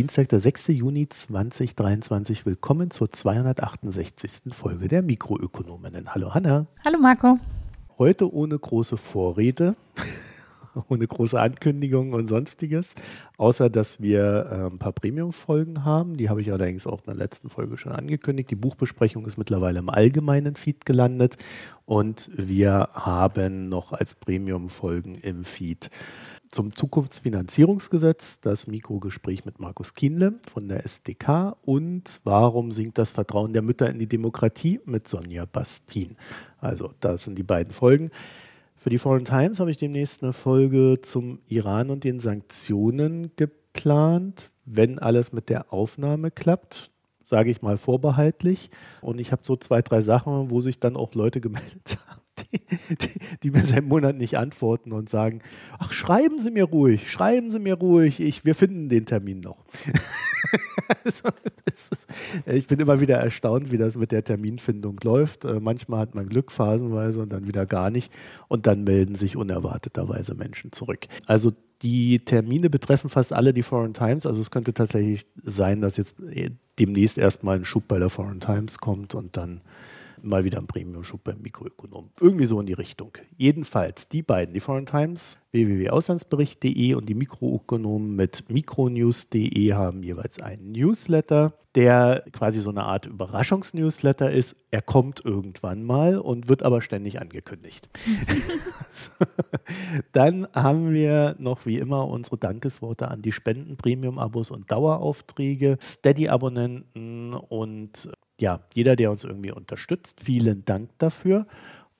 Dienstag, der 6. Juni 2023. Willkommen zur 268. Folge der Mikroökonominnen. Hallo Hanna. Hallo Marco. Heute ohne große Vorrede, ohne große Ankündigungen und sonstiges, außer dass wir äh, ein paar Premium-Folgen haben. Die habe ich allerdings auch in der letzten Folge schon angekündigt. Die Buchbesprechung ist mittlerweile im allgemeinen Feed gelandet und wir haben noch als Premium-Folgen im Feed zum Zukunftsfinanzierungsgesetz, das Mikrogespräch mit Markus Kienle von der SDK und Warum sinkt das Vertrauen der Mütter in die Demokratie mit Sonja Bastin. Also das sind die beiden Folgen. Für die Foreign Times habe ich demnächst eine Folge zum Iran und den Sanktionen geplant, wenn alles mit der Aufnahme klappt sage ich mal vorbehaltlich. Und ich habe so zwei, drei Sachen, wo sich dann auch Leute gemeldet haben die, die, die, mir seit Monaten nicht antworten und sagen, ach, schreiben Sie mir ruhig, schreiben Sie mir ruhig, ich, wir finden den Termin noch. also, ich bin immer wieder erstaunt, wie das mit der Terminfindung läuft. Äh, manchmal hat man Glück phasenweise und dann wieder gar nicht. Und dann melden sich unerwarteterweise Menschen zurück. Also die Termine betreffen fast alle die Foreign Times. Also es könnte tatsächlich sein, dass jetzt äh, demnächst erstmal ein Schub bei der Foreign Times kommt und dann mal wieder ein Premium-Schub beim Mikroökonom. Irgendwie so in die Richtung. Jedenfalls die beiden, die Foreign Times, www.auslandsbericht.de und die Mikroökonomen mit mikronews.de haben jeweils einen Newsletter, der quasi so eine Art Überraschungsnewsletter ist. Er kommt irgendwann mal und wird aber ständig angekündigt. Dann haben wir noch wie immer unsere Dankesworte an die Spenden, Premium-Abos und Daueraufträge, Steady-Abonnenten und ja, jeder, der uns irgendwie unterstützt, vielen Dank dafür.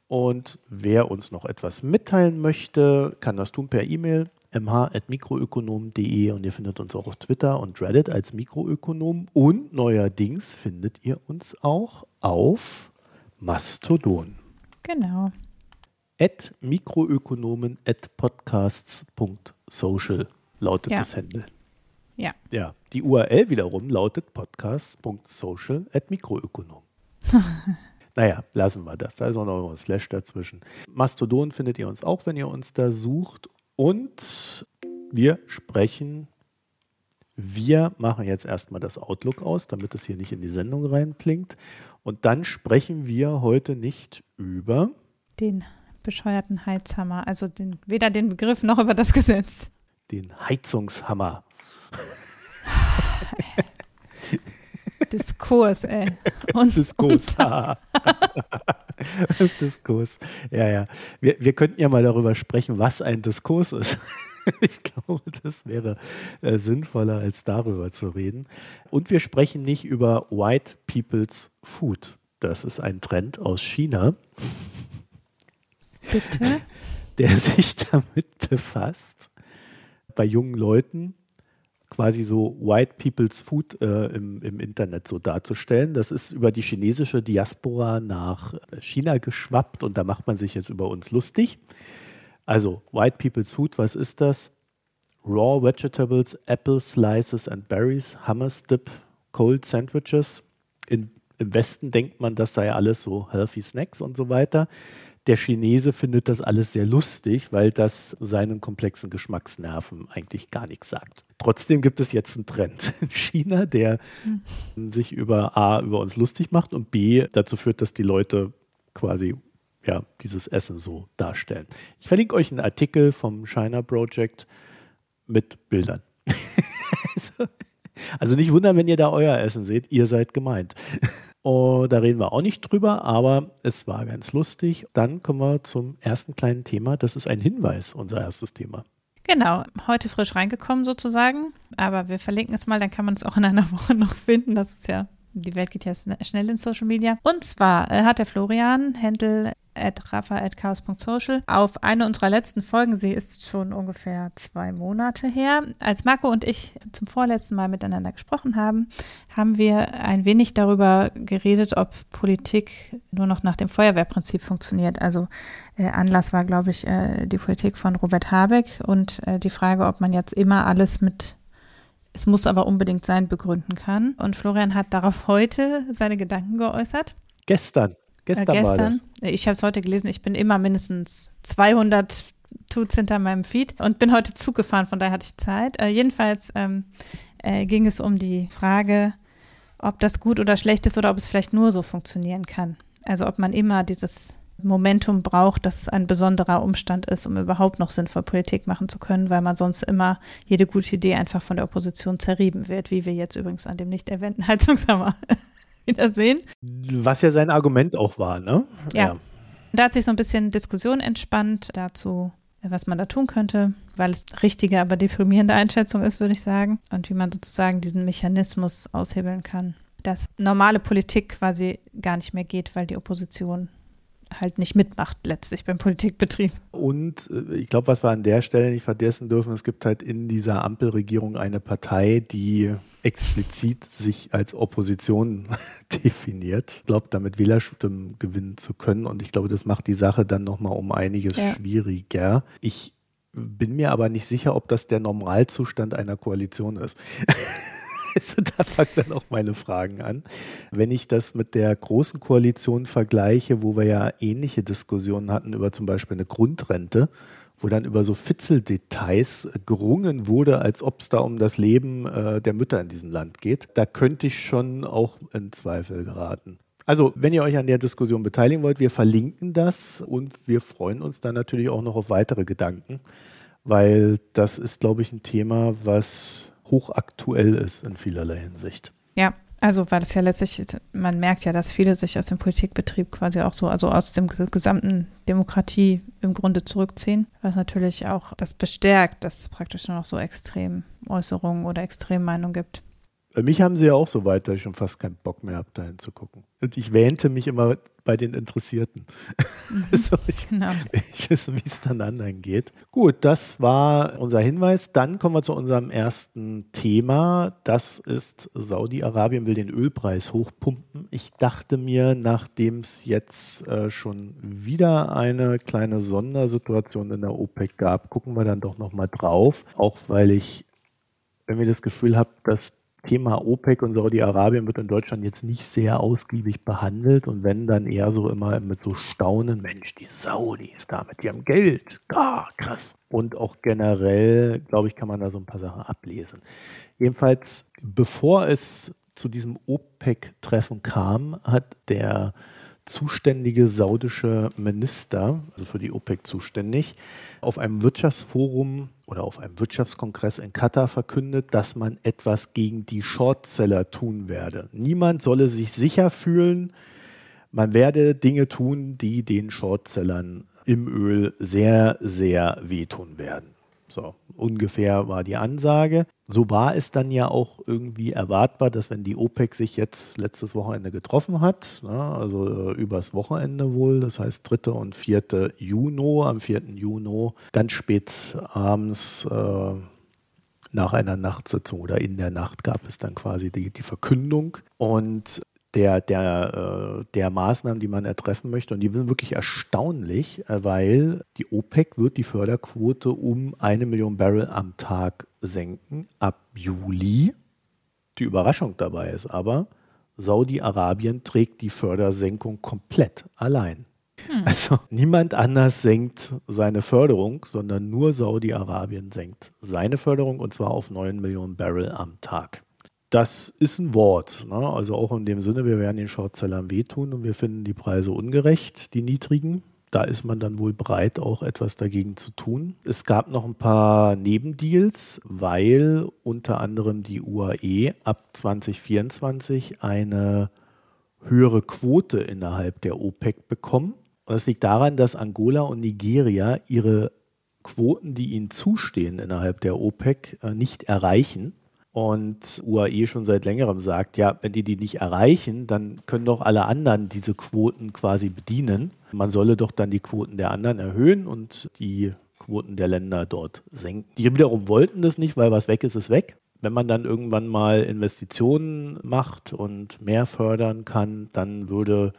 Und wer uns noch etwas mitteilen möchte, kann das tun per E-Mail mh.mikroökonom.de und ihr findet uns auch auf Twitter und Reddit als Mikroökonom und neuerdings findet ihr uns auch auf Mastodon. Genau. At Mikroökonomen at podcasts.social lautet ja. das Handle. Ja. Ja. Die URL wiederum lautet podcast.social at mikroökonom. naja, lassen wir das. Da ist auch noch ein Slash dazwischen. Mastodon findet ihr uns auch, wenn ihr uns da sucht. Und wir sprechen, wir machen jetzt erstmal das Outlook aus, damit es hier nicht in die Sendung reinklingt. Und dann sprechen wir heute nicht über den bescheuerten Heizhammer, also den, weder den Begriff noch über das Gesetz. Den Heizungshammer. Diskurs, ey. Und, Diskurs. Diskurs. Ja, ja. Wir, wir könnten ja mal darüber sprechen, was ein Diskurs ist. ich glaube, das wäre äh, sinnvoller, als darüber zu reden. Und wir sprechen nicht über White People's Food. Das ist ein Trend aus China. Bitte? Der sich damit befasst, bei jungen Leuten quasi so White People's Food äh, im, im Internet so darzustellen. Das ist über die chinesische Diaspora nach China geschwappt und da macht man sich jetzt über uns lustig. Also White People's Food, was ist das? Raw Vegetables, Apple Slices and Berries, Hummus Dip, Cold Sandwiches. In, Im Westen denkt man, das sei alles so Healthy Snacks und so weiter. Der Chinese findet das alles sehr lustig, weil das seinen komplexen Geschmacksnerven eigentlich gar nichts sagt. Trotzdem gibt es jetzt einen Trend in China, der mhm. sich über A, über uns lustig macht und B, dazu führt, dass die Leute quasi ja, dieses Essen so darstellen. Ich verlinke euch einen Artikel vom China Project mit Bildern. also, also nicht wundern, wenn ihr da euer Essen seht, ihr seid gemeint. Oh, da reden wir auch nicht drüber, aber es war ganz lustig. Dann kommen wir zum ersten kleinen Thema. Das ist ein Hinweis, unser erstes Thema. Genau, heute frisch reingekommen sozusagen. Aber wir verlinken es mal, dann kann man es auch in einer Woche noch finden. Das ist ja, die Welt geht ja schnell in Social Media. Und zwar äh, hat der Florian Händel at rafa.chaos.social auf eine unserer letzten Folgen, sie ist schon ungefähr zwei Monate her, als Marco und ich zum vorletzten Mal miteinander gesprochen haben, haben wir ein wenig darüber geredet, ob Politik nur noch nach dem Feuerwehrprinzip funktioniert. Also äh, Anlass war, glaube ich, äh, die Politik von Robert Habeck und äh, die Frage, ob man jetzt immer alles mit es muss aber unbedingt sein, begründen kann. Und Florian hat darauf heute seine Gedanken geäußert. Gestern. Gestern, äh, gestern. Ich habe es heute gelesen. Ich bin immer mindestens 200 Tuts hinter meinem Feed und bin heute Zug gefahren, von daher hatte ich Zeit. Äh, jedenfalls ähm, äh, ging es um die Frage, ob das gut oder schlecht ist oder ob es vielleicht nur so funktionieren kann. Also ob man immer dieses Momentum braucht, dass es ein besonderer Umstand ist, um überhaupt noch sinnvoll Politik machen zu können, weil man sonst immer jede gute Idee einfach von der Opposition zerrieben wird, wie wir jetzt übrigens an dem nicht erwähnten Heizungshammer wiedersehen. Was ja sein Argument auch war, ne? Ja. ja. Da hat sich so ein bisschen Diskussion entspannt dazu, was man da tun könnte, weil es richtige, aber deprimierende Einschätzung ist, würde ich sagen. Und wie man sozusagen diesen Mechanismus aushebeln kann, dass normale Politik quasi gar nicht mehr geht, weil die Opposition halt nicht mitmacht letztlich beim Politikbetrieb. Und äh, ich glaube, was wir an der Stelle nicht vergessen dürfen, es gibt halt in dieser Ampelregierung eine Partei, die explizit sich als Opposition definiert. Ich glaube, damit Wählerstimmen gewinnen zu können. Und ich glaube, das macht die Sache dann nochmal um einiges ja. schwieriger. Ich bin mir aber nicht sicher, ob das der Normalzustand einer Koalition ist. Also da fangen dann auch meine Fragen an. Wenn ich das mit der großen Koalition vergleiche, wo wir ja ähnliche Diskussionen hatten über zum Beispiel eine Grundrente, wo dann über so Fitzeldetails gerungen wurde, als ob es da um das Leben äh, der Mütter in diesem Land geht, da könnte ich schon auch in Zweifel geraten. Also, wenn ihr euch an der Diskussion beteiligen wollt, wir verlinken das und wir freuen uns dann natürlich auch noch auf weitere Gedanken, weil das ist, glaube ich, ein Thema, was hochaktuell ist in vielerlei Hinsicht. Ja, also weil es ja letztlich, man merkt ja, dass viele sich aus dem Politikbetrieb quasi auch so, also aus dem gesamten Demokratie im Grunde zurückziehen, was natürlich auch das bestärkt, dass es praktisch nur noch so extrem Äußerungen oder Extremmeinungen gibt. Bei mich haben sie ja auch so weit, dass ich schon fast keinen Bock mehr habe, dahin zu gucken. Und ich wähnte mich immer bei den Interessierten. Mhm. so, ich, genau. ich wissen, wie es dann anderen geht. Gut, das war unser Hinweis. Dann kommen wir zu unserem ersten Thema. Das ist Saudi-Arabien will den Ölpreis hochpumpen. Ich dachte mir, nachdem es jetzt äh, schon wieder eine kleine Sondersituation in der OPEC gab, gucken wir dann doch nochmal drauf. Auch weil ich wenn wir das Gefühl habe, dass Thema OPEC und Saudi-Arabien wird in Deutschland jetzt nicht sehr ausgiebig behandelt und wenn dann eher so immer mit so Staunen, Mensch, die Saudis damit, die haben Geld, ah, krass. Und auch generell, glaube ich, kann man da so ein paar Sachen ablesen. Jedenfalls, bevor es zu diesem OPEC-Treffen kam, hat der zuständige saudische Minister, also für die OPEC zuständig, auf einem Wirtschaftsforum oder auf einem Wirtschaftskongress in Katar verkündet, dass man etwas gegen die Shortseller tun werde. Niemand solle sich sicher fühlen, man werde Dinge tun, die den Shortsellern im Öl sehr, sehr wehtun werden. So, ungefähr war die Ansage. So war es dann ja auch irgendwie erwartbar, dass wenn die OPEC sich jetzt letztes Wochenende getroffen hat, ne, also äh, übers Wochenende wohl, das heißt 3. und 4. Juni, am 4. Juni, ganz spät abends äh, nach einer Nachtsitzung oder in der Nacht gab es dann quasi die, die Verkündung. Und der, der, äh, der Maßnahmen, die man ertreffen möchte. Und die sind wirklich erstaunlich, äh, weil die OPEC wird die Förderquote um eine Million Barrel am Tag senken ab Juli. Die Überraschung dabei ist aber, Saudi-Arabien trägt die Fördersenkung komplett allein. Hm. Also niemand anders senkt seine Förderung, sondern nur Saudi-Arabien senkt seine Förderung und zwar auf 9 Millionen Barrel am Tag das ist ein Wort. Ne? Also auch in dem Sinne, wir werden den Shortsellern wehtun und wir finden die Preise ungerecht, die niedrigen. Da ist man dann wohl bereit, auch etwas dagegen zu tun. Es gab noch ein paar Nebendeals, weil unter anderem die UAE ab 2024 eine höhere Quote innerhalb der OPEC bekommen. Und das liegt daran, dass Angola und Nigeria ihre Quoten, die ihnen zustehen innerhalb der OPEC, äh, nicht erreichen und UAE schon seit längerem sagt, ja, wenn die die nicht erreichen, dann können doch alle anderen diese Quoten quasi bedienen. Man solle doch dann die Quoten der anderen erhöhen und die Quoten der Länder dort senken. Die wiederum wollten das nicht, weil was weg ist, ist weg. Wenn man dann irgendwann mal Investitionen macht und mehr fördern kann, dann würde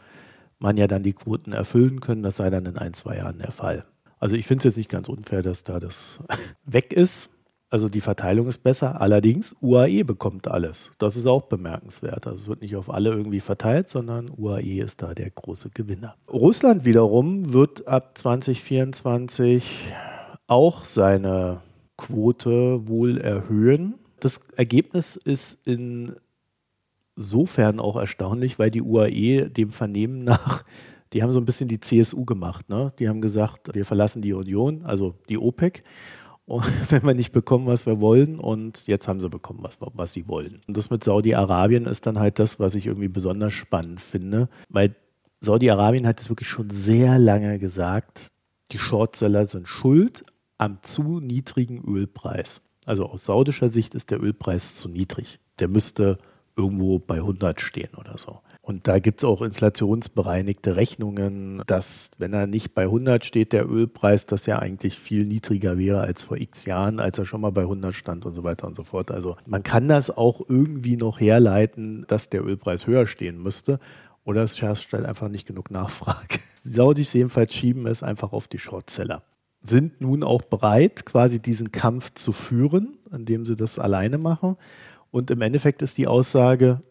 man ja dann die Quoten erfüllen können. Das sei dann in ein, zwei Jahren der Fall. Also ich finde es jetzt nicht ganz unfair, dass da das weg ist. Also die Verteilung ist besser. Allerdings, UAE bekommt alles. Das ist auch bemerkenswert. Also es wird nicht auf alle irgendwie verteilt, sondern UAE ist da der große Gewinner. Russland wiederum wird ab 2024 auch seine Quote wohl erhöhen. Das Ergebnis ist insofern auch erstaunlich, weil die UAE dem Vernehmen nach, die haben so ein bisschen die CSU gemacht. Ne? Die haben gesagt, wir verlassen die Union, also die OPEC wenn wir nicht bekommen, was wir wollen. Und jetzt haben sie bekommen, was, was sie wollen. Und das mit Saudi-Arabien ist dann halt das, was ich irgendwie besonders spannend finde, weil Saudi-Arabien hat es wirklich schon sehr lange gesagt, die Shortseller sind schuld am zu niedrigen Ölpreis. Also aus saudischer Sicht ist der Ölpreis zu niedrig. Der müsste irgendwo bei 100 stehen oder so. Und da gibt es auch inflationsbereinigte Rechnungen, dass wenn er nicht bei 100 steht, der Ölpreis, das ja eigentlich viel niedriger wäre als vor x Jahren, als er schon mal bei 100 stand und so weiter und so fort. Also man kann das auch irgendwie noch herleiten, dass der Ölpreis höher stehen müsste. Oder es herrscht halt einfach nicht genug Nachfrage. Die Saudis jedenfalls schieben es einfach auf die Shortseller. Sind nun auch bereit, quasi diesen Kampf zu führen, indem sie das alleine machen. Und im Endeffekt ist die Aussage,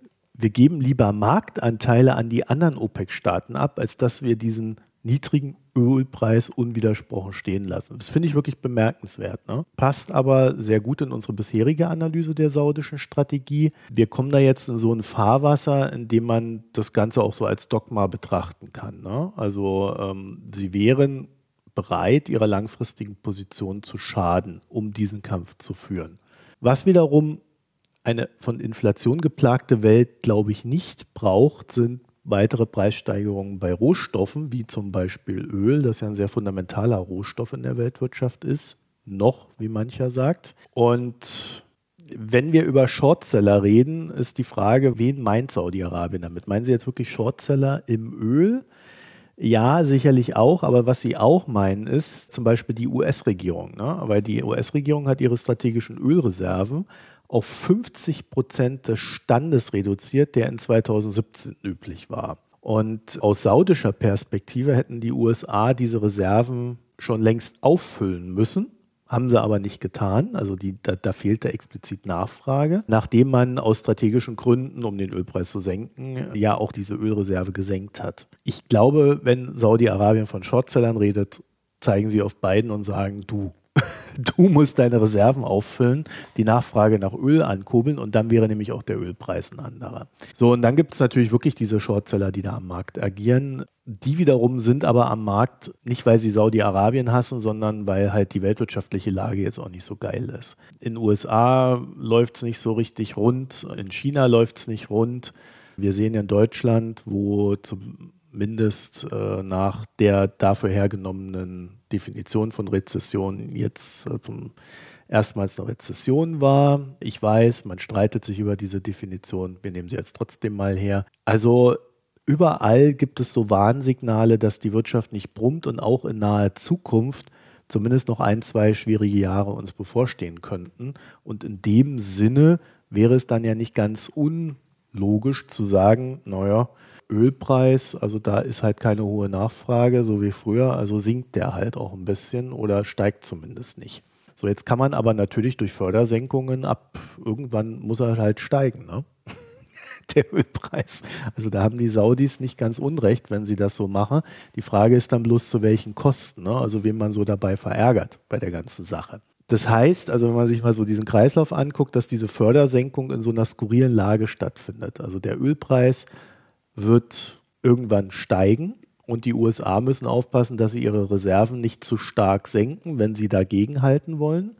wir geben lieber Marktanteile an die anderen OPEC-Staaten ab, als dass wir diesen niedrigen Ölpreis unwidersprochen stehen lassen. Das finde ich wirklich bemerkenswert. Ne? Passt aber sehr gut in unsere bisherige Analyse der saudischen Strategie. Wir kommen da jetzt in so ein Fahrwasser, in dem man das Ganze auch so als Dogma betrachten kann. Ne? Also ähm, sie wären bereit, ihrer langfristigen Position zu schaden, um diesen Kampf zu führen. Was wiederum eine von Inflation geplagte Welt, glaube ich, nicht braucht, sind weitere Preissteigerungen bei Rohstoffen, wie zum Beispiel Öl, das ja ein sehr fundamentaler Rohstoff in der Weltwirtschaft ist, noch, wie mancher sagt. Und wenn wir über Shortseller reden, ist die Frage, wen meint Saudi-Arabien damit? Meinen Sie jetzt wirklich Shortseller im Öl? Ja, sicherlich auch, aber was sie auch meinen, ist zum Beispiel die US-Regierung. Ne? Weil die US-Regierung hat ihre strategischen Ölreserven auf 50 Prozent des Standes reduziert, der in 2017 üblich war. Und aus saudischer Perspektive hätten die USA diese Reserven schon längst auffüllen müssen. Haben sie aber nicht getan. Also die, da, da fehlte explizit Nachfrage. Nachdem man aus strategischen Gründen, um den Ölpreis zu senken, ja auch diese Ölreserve gesenkt hat. Ich glaube, wenn Saudi-Arabien von Shortsellern redet, zeigen sie auf beiden und sagen, du, du musst deine Reserven auffüllen, die Nachfrage nach Öl ankurbeln und dann wäre nämlich auch der Ölpreis ein anderer. So, und dann gibt es natürlich wirklich diese Shortseller, die da am Markt agieren. Die wiederum sind aber am Markt nicht, weil sie Saudi-Arabien hassen, sondern weil halt die weltwirtschaftliche Lage jetzt auch nicht so geil ist. In den USA läuft es nicht so richtig rund, in China läuft es nicht rund. Wir sehen in Deutschland, wo zumindest äh, nach der dafür hergenommenen Definition von Rezession jetzt äh, zum erstmals eine Rezession war. Ich weiß, man streitet sich über diese Definition. Wir nehmen sie jetzt trotzdem mal her. Also überall gibt es so Warnsignale, dass die Wirtschaft nicht brummt und auch in naher Zukunft zumindest noch ein, zwei schwierige Jahre uns bevorstehen könnten. Und in dem Sinne wäre es dann ja nicht ganz unlogisch zu sagen, naja, Ölpreis, also da ist halt keine hohe Nachfrage, so wie früher, also sinkt der halt auch ein bisschen oder steigt zumindest nicht. So, jetzt kann man aber natürlich durch Fördersenkungen ab, irgendwann muss er halt steigen, ne? der Ölpreis. Also da haben die Saudis nicht ganz unrecht, wenn sie das so machen. Die Frage ist dann bloß zu welchen Kosten, ne? also wen man so dabei verärgert bei der ganzen Sache. Das heißt, also wenn man sich mal so diesen Kreislauf anguckt, dass diese Fördersenkung in so einer skurrilen Lage stattfindet. Also der Ölpreis wird irgendwann steigen und die USA müssen aufpassen, dass sie ihre Reserven nicht zu stark senken, wenn sie dagegen halten wollen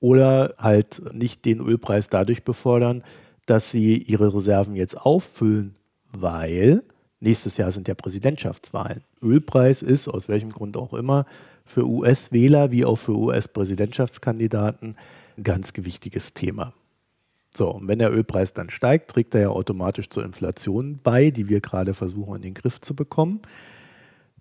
oder halt nicht den Ölpreis dadurch befördern, dass sie ihre Reserven jetzt auffüllen, weil nächstes Jahr sind ja Präsidentschaftswahlen. Ölpreis ist, aus welchem Grund auch immer, für US-Wähler wie auch für US-Präsidentschaftskandidaten ein ganz gewichtiges Thema. So, und wenn der Ölpreis dann steigt, trägt er ja automatisch zur Inflation bei, die wir gerade versuchen in den Griff zu bekommen.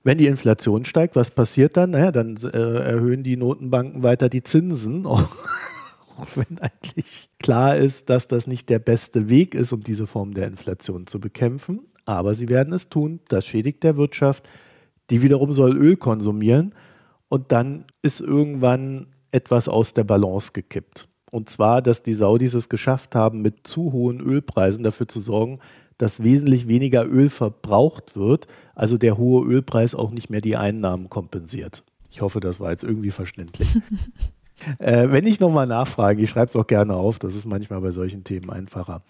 Wenn die Inflation steigt, was passiert dann? Naja, dann äh, erhöhen die Notenbanken weiter die Zinsen, auch, auch wenn eigentlich klar ist, dass das nicht der beste Weg ist, um diese Form der Inflation zu bekämpfen. Aber sie werden es tun. Das schädigt der Wirtschaft. Die wiederum soll Öl konsumieren. Und dann ist irgendwann etwas aus der Balance gekippt. Und zwar, dass die Saudis es geschafft haben, mit zu hohen Ölpreisen dafür zu sorgen, dass wesentlich weniger Öl verbraucht wird, also der hohe Ölpreis auch nicht mehr die Einnahmen kompensiert. Ich hoffe, das war jetzt irgendwie verständlich. Äh, wenn ich nochmal nachfrage, ich schreibe es auch gerne auf, das ist manchmal bei solchen Themen einfacher.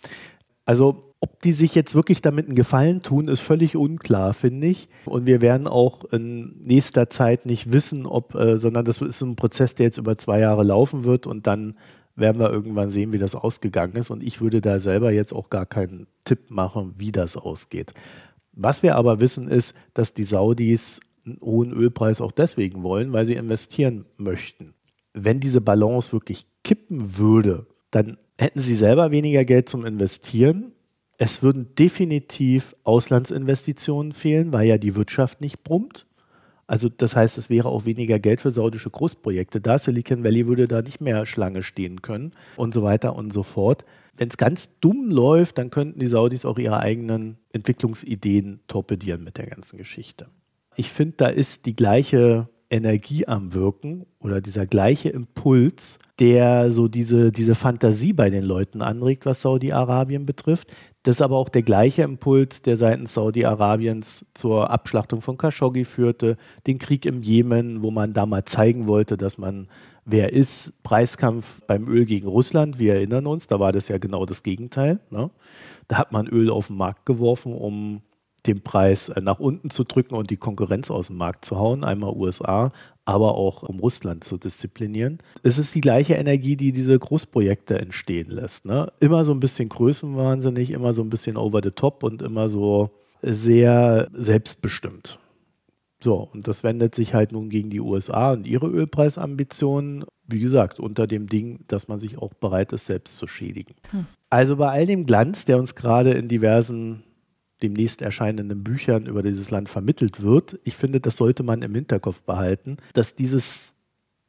Also ob die sich jetzt wirklich damit einen Gefallen tun, ist völlig unklar, finde ich. Und wir werden auch in nächster Zeit nicht wissen, ob, äh, sondern das ist ein Prozess, der jetzt über zwei Jahre laufen wird und dann werden wir irgendwann sehen, wie das ausgegangen ist. Und ich würde da selber jetzt auch gar keinen Tipp machen, wie das ausgeht. Was wir aber wissen ist, dass die Saudis einen hohen Ölpreis auch deswegen wollen, weil sie investieren möchten. Wenn diese Balance wirklich kippen würde, dann hätten sie selber weniger Geld zum Investieren. Es würden definitiv Auslandsinvestitionen fehlen, weil ja die Wirtschaft nicht brummt. Also das heißt, es wäre auch weniger Geld für saudische Großprojekte da. Silicon Valley würde da nicht mehr Schlange stehen können und so weiter und so fort. Wenn es ganz dumm läuft, dann könnten die Saudis auch ihre eigenen Entwicklungsideen torpedieren mit der ganzen Geschichte. Ich finde, da ist die gleiche Energie am Wirken oder dieser gleiche Impuls, der so diese, diese Fantasie bei den Leuten anregt, was Saudi-Arabien betrifft. Das ist aber auch der gleiche Impuls, der seitens Saudi-Arabiens zur Abschlachtung von Khashoggi führte, den Krieg im Jemen, wo man da mal zeigen wollte, dass man wer ist, Preiskampf beim Öl gegen Russland, wir erinnern uns, da war das ja genau das Gegenteil. Ne? Da hat man Öl auf den Markt geworfen, um den Preis äh, nach unten zu drücken und die Konkurrenz aus dem Markt zu hauen, einmal USA, aber auch um Russland zu disziplinieren. Es ist die gleiche Energie, die diese Großprojekte entstehen lässt. Ne? Immer so ein bisschen größenwahnsinnig, immer so ein bisschen over the top und immer so sehr selbstbestimmt. So, und das wendet sich halt nun gegen die USA und ihre Ölpreisambitionen, wie gesagt, unter dem Ding, dass man sich auch bereit ist, selbst zu schädigen. Hm. Also bei all dem Glanz, der uns gerade in diversen demnächst erscheinenden Büchern über dieses Land vermittelt wird. Ich finde, das sollte man im Hinterkopf behalten, dass dieses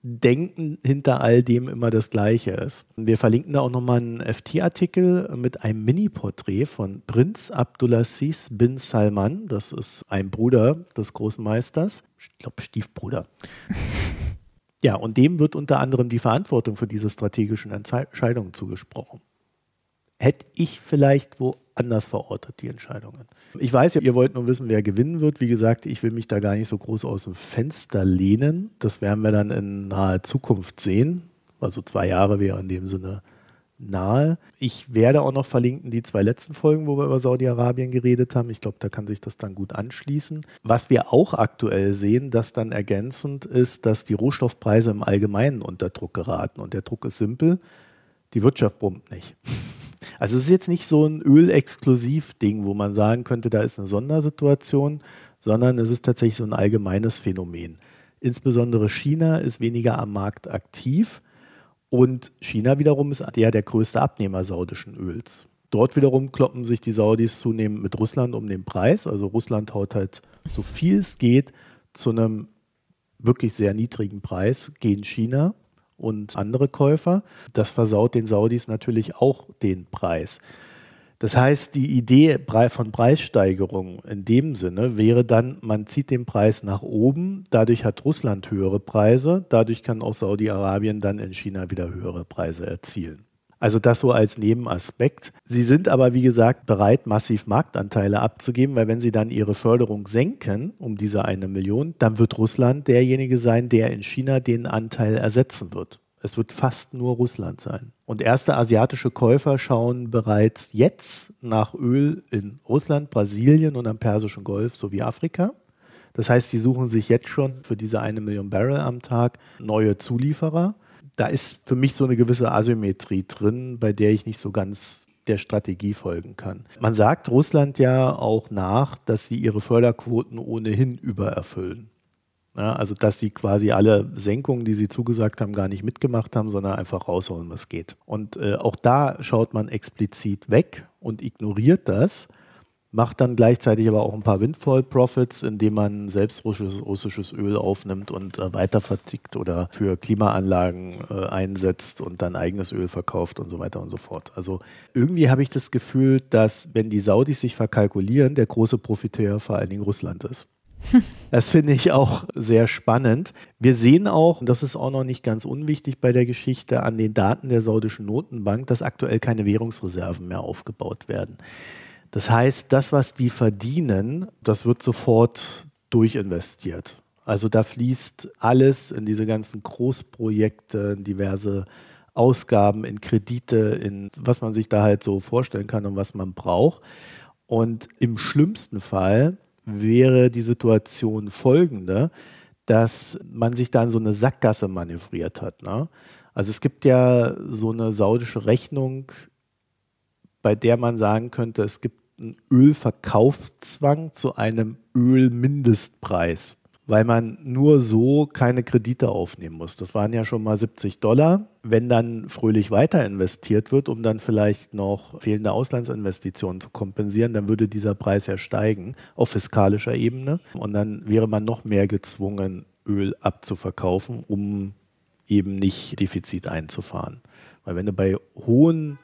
Denken hinter all dem immer das Gleiche ist. Wir verlinken da auch nochmal einen FT-Artikel mit einem Mini-Porträt von Prinz Abdulaziz bin Salman. Das ist ein Bruder des Großen Meisters. Ich glaube, Stiefbruder. Ja, und dem wird unter anderem die Verantwortung für diese strategischen Entscheidungen zugesprochen. Hätte ich vielleicht wo anders verortet, die Entscheidungen. Ich weiß ja, ihr wollt nur wissen, wer gewinnen wird. Wie gesagt, ich will mich da gar nicht so groß aus dem Fenster lehnen. Das werden wir dann in naher Zukunft sehen. Also zwei Jahre wäre in dem Sinne nahe. Ich werde auch noch verlinken die zwei letzten Folgen, wo wir über Saudi-Arabien geredet haben. Ich glaube, da kann sich das dann gut anschließen. Was wir auch aktuell sehen, das dann ergänzend ist, dass die Rohstoffpreise im Allgemeinen unter Druck geraten. Und der Druck ist simpel. Die Wirtschaft brummt nicht. Also es ist jetzt nicht so ein Ölexklusiv-Ding, wo man sagen könnte, da ist eine Sondersituation, sondern es ist tatsächlich so ein allgemeines Phänomen. Insbesondere China ist weniger am Markt aktiv und China wiederum ist ja der größte Abnehmer saudischen Öls. Dort wiederum kloppen sich die Saudis zunehmend mit Russland um den Preis. Also Russland haut halt so viel es geht zu einem wirklich sehr niedrigen Preis gegen China und andere Käufer. Das versaut den Saudis natürlich auch den Preis. Das heißt, die Idee von Preissteigerung in dem Sinne wäre dann, man zieht den Preis nach oben, dadurch hat Russland höhere Preise, dadurch kann auch Saudi-Arabien dann in China wieder höhere Preise erzielen. Also das so als Nebenaspekt. Sie sind aber, wie gesagt, bereit, massiv Marktanteile abzugeben, weil wenn sie dann ihre Förderung senken um diese eine Million, dann wird Russland derjenige sein, der in China den Anteil ersetzen wird. Es wird fast nur Russland sein. Und erste asiatische Käufer schauen bereits jetzt nach Öl in Russland, Brasilien und am Persischen Golf sowie Afrika. Das heißt, sie suchen sich jetzt schon für diese eine Million Barrel am Tag neue Zulieferer da ist für mich so eine gewisse Asymmetrie drin, bei der ich nicht so ganz der Strategie folgen kann. Man sagt Russland ja auch nach, dass sie ihre Förderquoten ohnehin übererfüllen. Ja, also dass sie quasi alle Senkungen, die sie zugesagt haben, gar nicht mitgemacht haben, sondern einfach rausholen, was geht. Und äh, auch da schaut man explizit weg und ignoriert das macht dann gleichzeitig aber auch ein paar Windfall-Profits, indem man selbst russisches, russisches Öl aufnimmt und äh, weiter vertickt oder für Klimaanlagen äh, einsetzt und dann eigenes Öl verkauft und so weiter und so fort. Also irgendwie habe ich das Gefühl, dass wenn die Saudis sich verkalkulieren, der große Profiteur vor allen Dingen Russland ist. Das finde ich auch sehr spannend. Wir sehen auch, und das ist auch noch nicht ganz unwichtig bei der Geschichte, an den Daten der saudischen Notenbank, dass aktuell keine Währungsreserven mehr aufgebaut werden. Das heißt, das, was die verdienen, das wird sofort durchinvestiert. Also da fließt alles in diese ganzen Großprojekte, in diverse Ausgaben, in Kredite, in was man sich da halt so vorstellen kann und was man braucht. Und im schlimmsten Fall wäre die Situation folgende, dass man sich da in so eine Sackgasse manövriert hat. Ne? Also es gibt ja so eine saudische Rechnung, bei der man sagen könnte, es gibt einen Ölverkaufszwang zu einem Ölmindestpreis weil man nur so keine Kredite aufnehmen muss. Das waren ja schon mal 70 Dollar. Wenn dann fröhlich weiter investiert wird, um dann vielleicht noch fehlende Auslandsinvestitionen zu kompensieren, dann würde dieser Preis ja steigen auf fiskalischer Ebene. Und dann wäre man noch mehr gezwungen, Öl abzuverkaufen, um eben nicht Defizit einzufahren. Weil wenn du bei hohen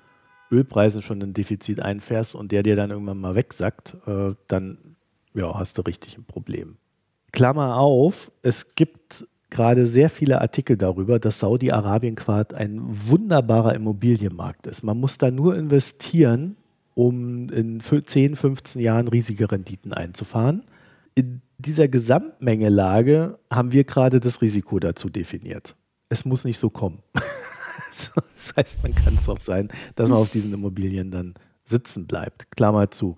Ölpreisen schon ein Defizit einfährst und der dir dann irgendwann mal wegsackt, äh, dann ja, hast du richtig ein Problem. Klammer auf, es gibt gerade sehr viele Artikel darüber, dass Saudi-Arabien gerade ein wunderbarer Immobilienmarkt ist. Man muss da nur investieren, um in 10, 15 Jahren riesige Renditen einzufahren. In dieser Gesamtmengelage haben wir gerade das Risiko dazu definiert. Es muss nicht so kommen. das heißt, man kann es auch sein, dass man auf diesen Immobilien dann sitzen bleibt. Klammer zu.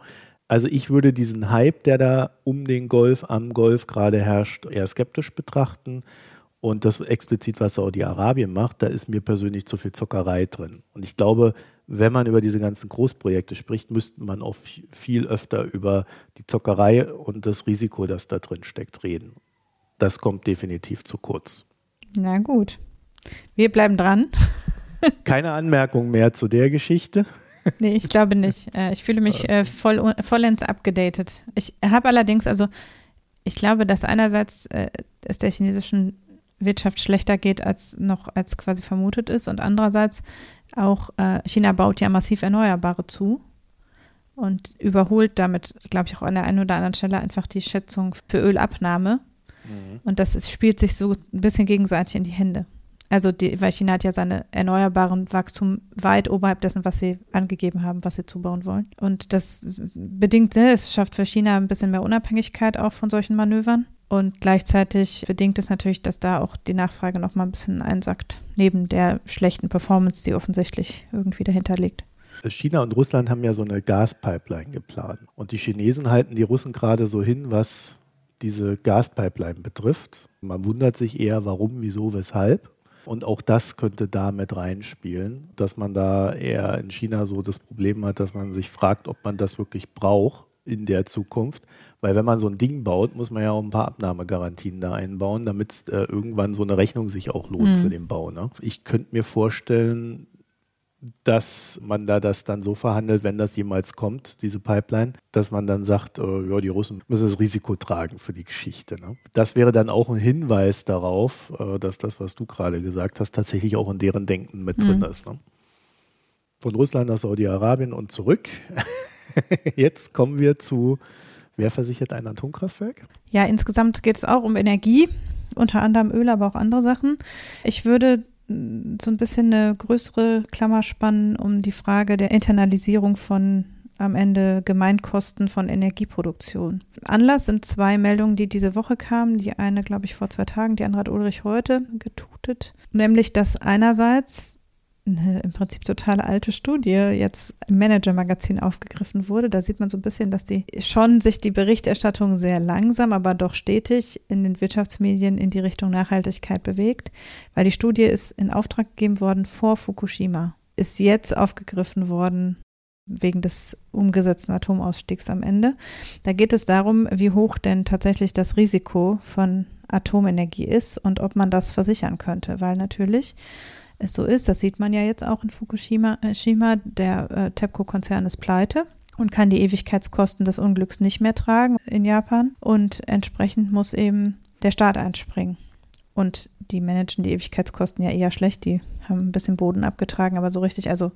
Also ich würde diesen Hype, der da um den Golf, am Golf gerade herrscht, eher skeptisch betrachten. Und das explizit, was Saudi-Arabien macht, da ist mir persönlich zu viel Zockerei drin. Und ich glaube, wenn man über diese ganzen Großprojekte spricht, müsste man auch viel öfter über die Zockerei und das Risiko, das da drin steckt, reden. Das kommt definitiv zu kurz. Na gut. Wir bleiben dran. Keine Anmerkung mehr zu der Geschichte. Nee, ich glaube nicht. Äh, ich fühle mich äh, voll, vollends abgedatet. Ich habe allerdings, also ich glaube, dass einerseits äh, es der chinesischen Wirtschaft schlechter geht, als noch als quasi vermutet ist und andererseits auch China baut ja massiv Erneuerbare zu und überholt damit, glaube ich, auch an der einen oder anderen Stelle einfach die Schätzung für Ölabnahme. Mhm. Und das ist, spielt sich so ein bisschen gegenseitig in die Hände. Also die, weil China hat ja seine erneuerbaren Wachstum weit oberhalb dessen, was sie angegeben haben, was sie zubauen wollen. Und das bedingt, ne, es schafft für China ein bisschen mehr Unabhängigkeit auch von solchen Manövern. Und gleichzeitig bedingt es natürlich, dass da auch die Nachfrage noch mal ein bisschen einsackt, neben der schlechten Performance, die offensichtlich irgendwie dahinter liegt. China und Russland haben ja so eine Gaspipeline geplant. Und die Chinesen halten die Russen gerade so hin, was diese Gaspipeline betrifft. Man wundert sich eher, warum, wieso, weshalb. Und auch das könnte da mit reinspielen, dass man da eher in China so das Problem hat, dass man sich fragt, ob man das wirklich braucht in der Zukunft. Weil wenn man so ein Ding baut, muss man ja auch ein paar Abnahmegarantien da einbauen, damit äh, irgendwann so eine Rechnung sich auch lohnt mhm. für den Bau. Ne? Ich könnte mir vorstellen, dass man da das dann so verhandelt, wenn das jemals kommt, diese Pipeline, dass man dann sagt, äh, ja, die Russen müssen das Risiko tragen für die Geschichte. Ne? Das wäre dann auch ein Hinweis darauf, äh, dass das, was du gerade gesagt hast, tatsächlich auch in deren Denken mit mhm. drin ist. Ne? Von Russland nach Saudi-Arabien und zurück. Jetzt kommen wir zu, wer versichert ein Atomkraftwerk? Ja, insgesamt geht es auch um Energie, unter anderem Öl, aber auch andere Sachen. Ich würde so ein bisschen eine größere Klammer spannen um die Frage der Internalisierung von am Ende Gemeinkosten von Energieproduktion. Anlass sind zwei Meldungen, die diese Woche kamen. Die eine, glaube ich, vor zwei Tagen, die andere hat Ulrich heute getutet. Nämlich, dass einerseits eine im Prinzip total alte Studie jetzt im Manager-Magazin aufgegriffen wurde. Da sieht man so ein bisschen, dass die schon sich die Berichterstattung sehr langsam, aber doch stetig in den Wirtschaftsmedien in die Richtung Nachhaltigkeit bewegt, weil die Studie ist in Auftrag gegeben worden vor Fukushima, ist jetzt aufgegriffen worden wegen des umgesetzten Atomausstiegs am Ende. Da geht es darum, wie hoch denn tatsächlich das Risiko von Atomenergie ist und ob man das versichern könnte, weil natürlich es so ist. Das sieht man ja jetzt auch in Fukushima. Äh, Shima, der äh, TEPCO-Konzern ist pleite und kann die Ewigkeitskosten des Unglücks nicht mehr tragen in Japan. Und entsprechend muss eben der Staat einspringen. Und die managen die Ewigkeitskosten ja eher schlecht. Die haben ein bisschen Boden abgetragen, aber so richtig, also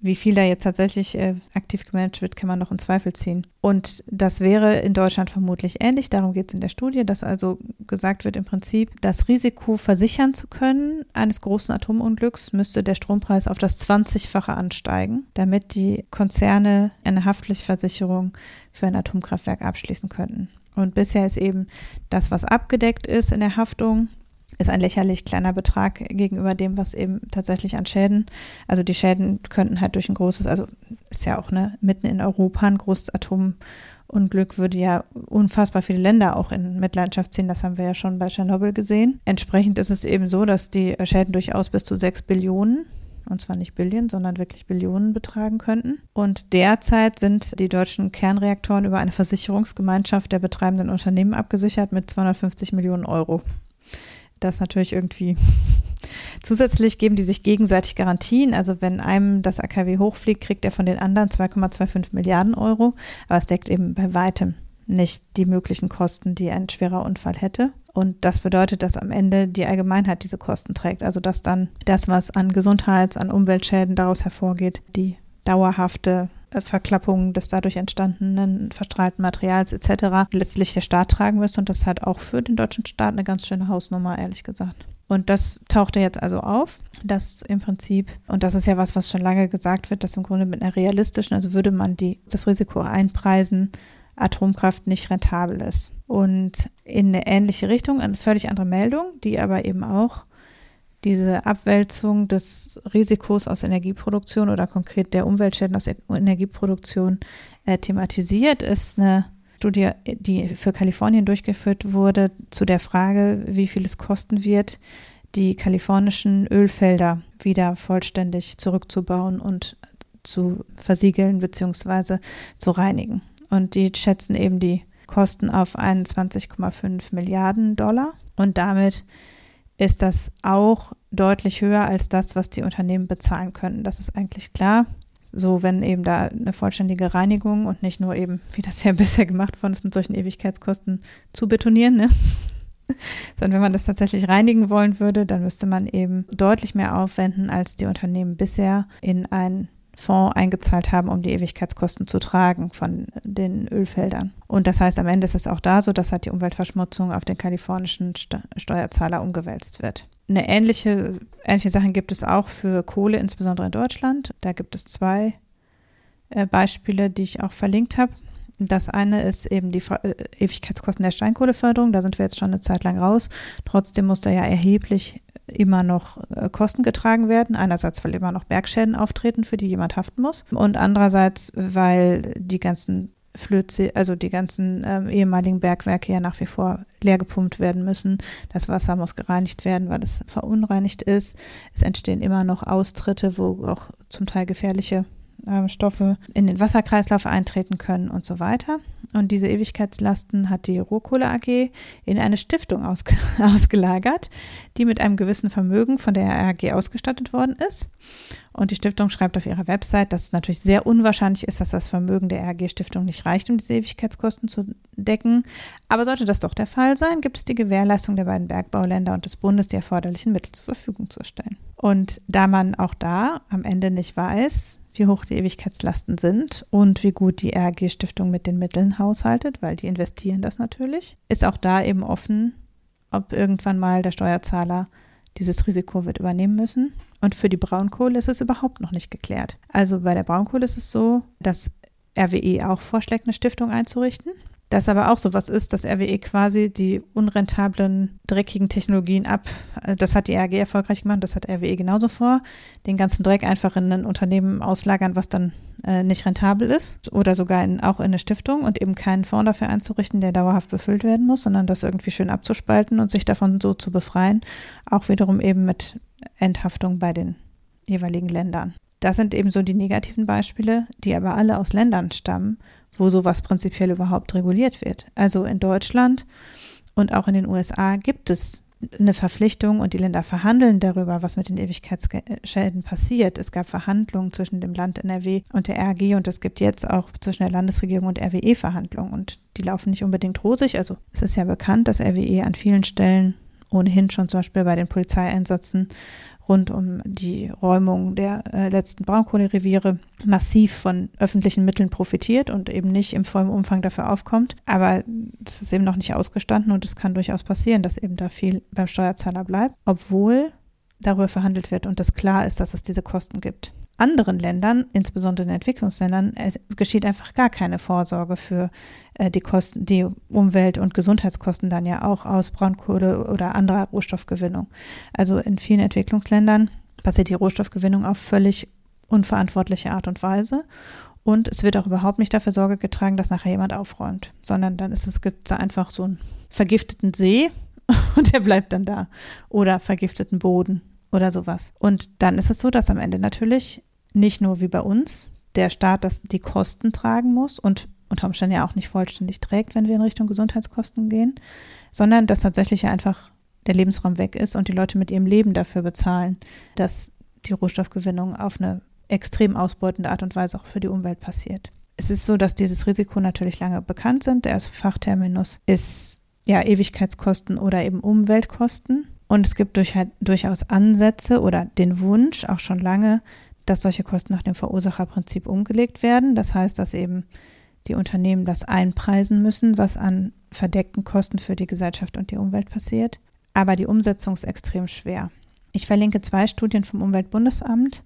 wie viel da jetzt tatsächlich äh, aktiv gemanagt wird, kann man noch in Zweifel ziehen. Und das wäre in Deutschland vermutlich ähnlich. Darum geht es in der Studie, dass also gesagt wird, im Prinzip das Risiko versichern zu können eines großen Atomunglücks müsste der Strompreis auf das 20-fache ansteigen, damit die Konzerne eine Haftpflichtversicherung für ein Atomkraftwerk abschließen könnten. Und bisher ist eben das, was abgedeckt ist in der Haftung, ist ein lächerlich kleiner Betrag gegenüber dem, was eben tatsächlich an Schäden, also die Schäden könnten halt durch ein großes, also ist ja auch ne, mitten in Europa ein großes Atomunglück würde ja unfassbar viele Länder auch in Mitleidenschaft ziehen. Das haben wir ja schon bei Tschernobyl gesehen. Entsprechend ist es eben so, dass die Schäden durchaus bis zu sechs Billionen und zwar nicht Billionen, sondern wirklich Billionen betragen könnten. Und derzeit sind die deutschen Kernreaktoren über eine Versicherungsgemeinschaft der betreibenden Unternehmen abgesichert mit 250 Millionen Euro das natürlich irgendwie zusätzlich geben die sich gegenseitig Garantien. Also wenn einem das AKW hochfliegt, kriegt er von den anderen 2,25 Milliarden Euro. Aber es deckt eben bei weitem nicht die möglichen Kosten, die ein schwerer Unfall hätte. Und das bedeutet, dass am Ende die Allgemeinheit diese Kosten trägt. Also dass dann das, was an Gesundheits-, an Umweltschäden daraus hervorgeht, die dauerhafte Verklappung des dadurch entstandenen verstrahlten Materials etc. letztlich der Staat tragen müsste. Und das halt auch für den deutschen Staat eine ganz schöne Hausnummer, ehrlich gesagt. Und das tauchte jetzt also auf, dass im Prinzip, und das ist ja was, was schon lange gesagt wird, dass im Grunde mit einer realistischen, also würde man die, das Risiko einpreisen, Atomkraft nicht rentabel ist. Und in eine ähnliche Richtung, eine völlig andere Meldung, die aber eben auch diese Abwälzung des Risikos aus Energieproduktion oder konkret der Umweltschäden aus Energieproduktion äh, thematisiert, ist eine Studie, die für Kalifornien durchgeführt wurde, zu der Frage, wie viel es kosten wird, die kalifornischen Ölfelder wieder vollständig zurückzubauen und zu versiegeln bzw. zu reinigen. Und die schätzen eben die Kosten auf 21,5 Milliarden Dollar und damit ist das auch deutlich höher als das, was die Unternehmen bezahlen können. Das ist eigentlich klar. So, wenn eben da eine vollständige Reinigung und nicht nur eben, wie das ja bisher gemacht worden ist, mit solchen Ewigkeitskosten zu betonieren, ne? sondern wenn man das tatsächlich reinigen wollen würde, dann müsste man eben deutlich mehr aufwenden, als die Unternehmen bisher in ein Fonds eingezahlt haben, um die Ewigkeitskosten zu tragen von den Ölfeldern. Und das heißt, am Ende ist es auch da so, dass halt die Umweltverschmutzung auf den kalifornischen Steuerzahler umgewälzt wird. Eine ähnliche, ähnliche Sachen gibt es auch für Kohle, insbesondere in Deutschland. Da gibt es zwei äh, Beispiele, die ich auch verlinkt habe. Das eine ist eben die äh, Ewigkeitskosten der Steinkohleförderung. Da sind wir jetzt schon eine Zeit lang raus. Trotzdem muss da ja erheblich immer noch äh, Kosten getragen werden. Einerseits, weil immer noch Bergschäden auftreten, für die jemand haften muss. Und andererseits, weil die ganzen Flöze, also die ganzen ähm, ehemaligen Bergwerke ja nach wie vor leer gepumpt werden müssen. Das Wasser muss gereinigt werden, weil es verunreinigt ist. Es entstehen immer noch Austritte, wo auch zum Teil gefährliche äh, Stoffe in den Wasserkreislauf eintreten können und so weiter. Und diese Ewigkeitslasten hat die Rohkohle AG in eine Stiftung ausge ausgelagert, die mit einem gewissen Vermögen von der AG ausgestattet worden ist. Und die Stiftung schreibt auf ihrer Website, dass es natürlich sehr unwahrscheinlich ist, dass das Vermögen der RG-Stiftung nicht reicht, um diese Ewigkeitskosten zu decken. Aber sollte das doch der Fall sein, gibt es die Gewährleistung der beiden Bergbauländer und des Bundes, die erforderlichen Mittel zur Verfügung zu stellen. Und da man auch da am Ende nicht weiß, wie hoch die Ewigkeitslasten sind und wie gut die RG-Stiftung mit den Mitteln haushaltet, weil die investieren das natürlich, ist auch da eben offen, ob irgendwann mal der Steuerzahler dieses Risiko wird übernehmen müssen. Und für die Braunkohle ist es überhaupt noch nicht geklärt. Also bei der Braunkohle ist es so, dass RWE auch vorschlägt, eine Stiftung einzurichten. Das aber auch so was ist, dass RWE quasi die unrentablen, dreckigen Technologien ab, äh, das hat die RG erfolgreich gemacht, das hat RWE genauso vor, den ganzen Dreck einfach in ein Unternehmen auslagern, was dann äh, nicht rentabel ist oder sogar in, auch in eine Stiftung und eben keinen Fonds dafür einzurichten, der dauerhaft befüllt werden muss, sondern das irgendwie schön abzuspalten und sich davon so zu befreien, auch wiederum eben mit Enthaftung bei den jeweiligen Ländern. Das sind eben so die negativen Beispiele, die aber alle aus Ländern stammen, wo sowas prinzipiell überhaupt reguliert wird. Also in Deutschland und auch in den USA gibt es eine Verpflichtung und die Länder verhandeln darüber, was mit den Ewigkeitsschäden passiert. Es gab Verhandlungen zwischen dem Land NRW und der RG und es gibt jetzt auch zwischen der Landesregierung und RWE Verhandlungen und die laufen nicht unbedingt rosig. Also es ist ja bekannt, dass RWE an vielen Stellen ohnehin schon zum Beispiel bei den Polizeieinsätzen rund um die Räumung der äh, letzten Braunkohlereviere massiv von öffentlichen Mitteln profitiert und eben nicht im vollen Umfang dafür aufkommt. Aber das ist eben noch nicht ausgestanden und es kann durchaus passieren, dass eben da viel beim Steuerzahler bleibt, obwohl darüber verhandelt wird und es klar ist, dass es diese Kosten gibt. Anderen Ländern, insbesondere in Entwicklungsländern, geschieht einfach gar keine Vorsorge für äh, die Kosten, die Umwelt- und Gesundheitskosten dann ja auch aus Braunkohle oder anderer Rohstoffgewinnung. Also in vielen Entwicklungsländern passiert die Rohstoffgewinnung auf völlig unverantwortliche Art und Weise. Und es wird auch überhaupt nicht dafür Sorge getragen, dass nachher jemand aufräumt, sondern dann ist es gibt da einfach so einen vergifteten See und der bleibt dann da oder vergifteten Boden oder sowas. Und dann ist es so, dass am Ende natürlich nicht nur wie bei uns der Staat das die Kosten tragen muss und unter Umständen ja auch nicht vollständig trägt, wenn wir in Richtung Gesundheitskosten gehen, sondern dass tatsächlich einfach der Lebensraum weg ist und die Leute mit ihrem Leben dafür bezahlen, dass die Rohstoffgewinnung auf eine extrem ausbeutende Art und Weise auch für die Umwelt passiert. Es ist so, dass dieses Risiko natürlich lange bekannt sind. Der erste Fachterminus ist ja Ewigkeitskosten oder eben Umweltkosten. Und es gibt durch, halt, durchaus Ansätze oder den Wunsch auch schon lange, dass solche Kosten nach dem Verursacherprinzip umgelegt werden. Das heißt, dass eben die Unternehmen das einpreisen müssen, was an verdeckten Kosten für die Gesellschaft und die Umwelt passiert. Aber die Umsetzung ist extrem schwer. Ich verlinke zwei Studien vom Umweltbundesamt.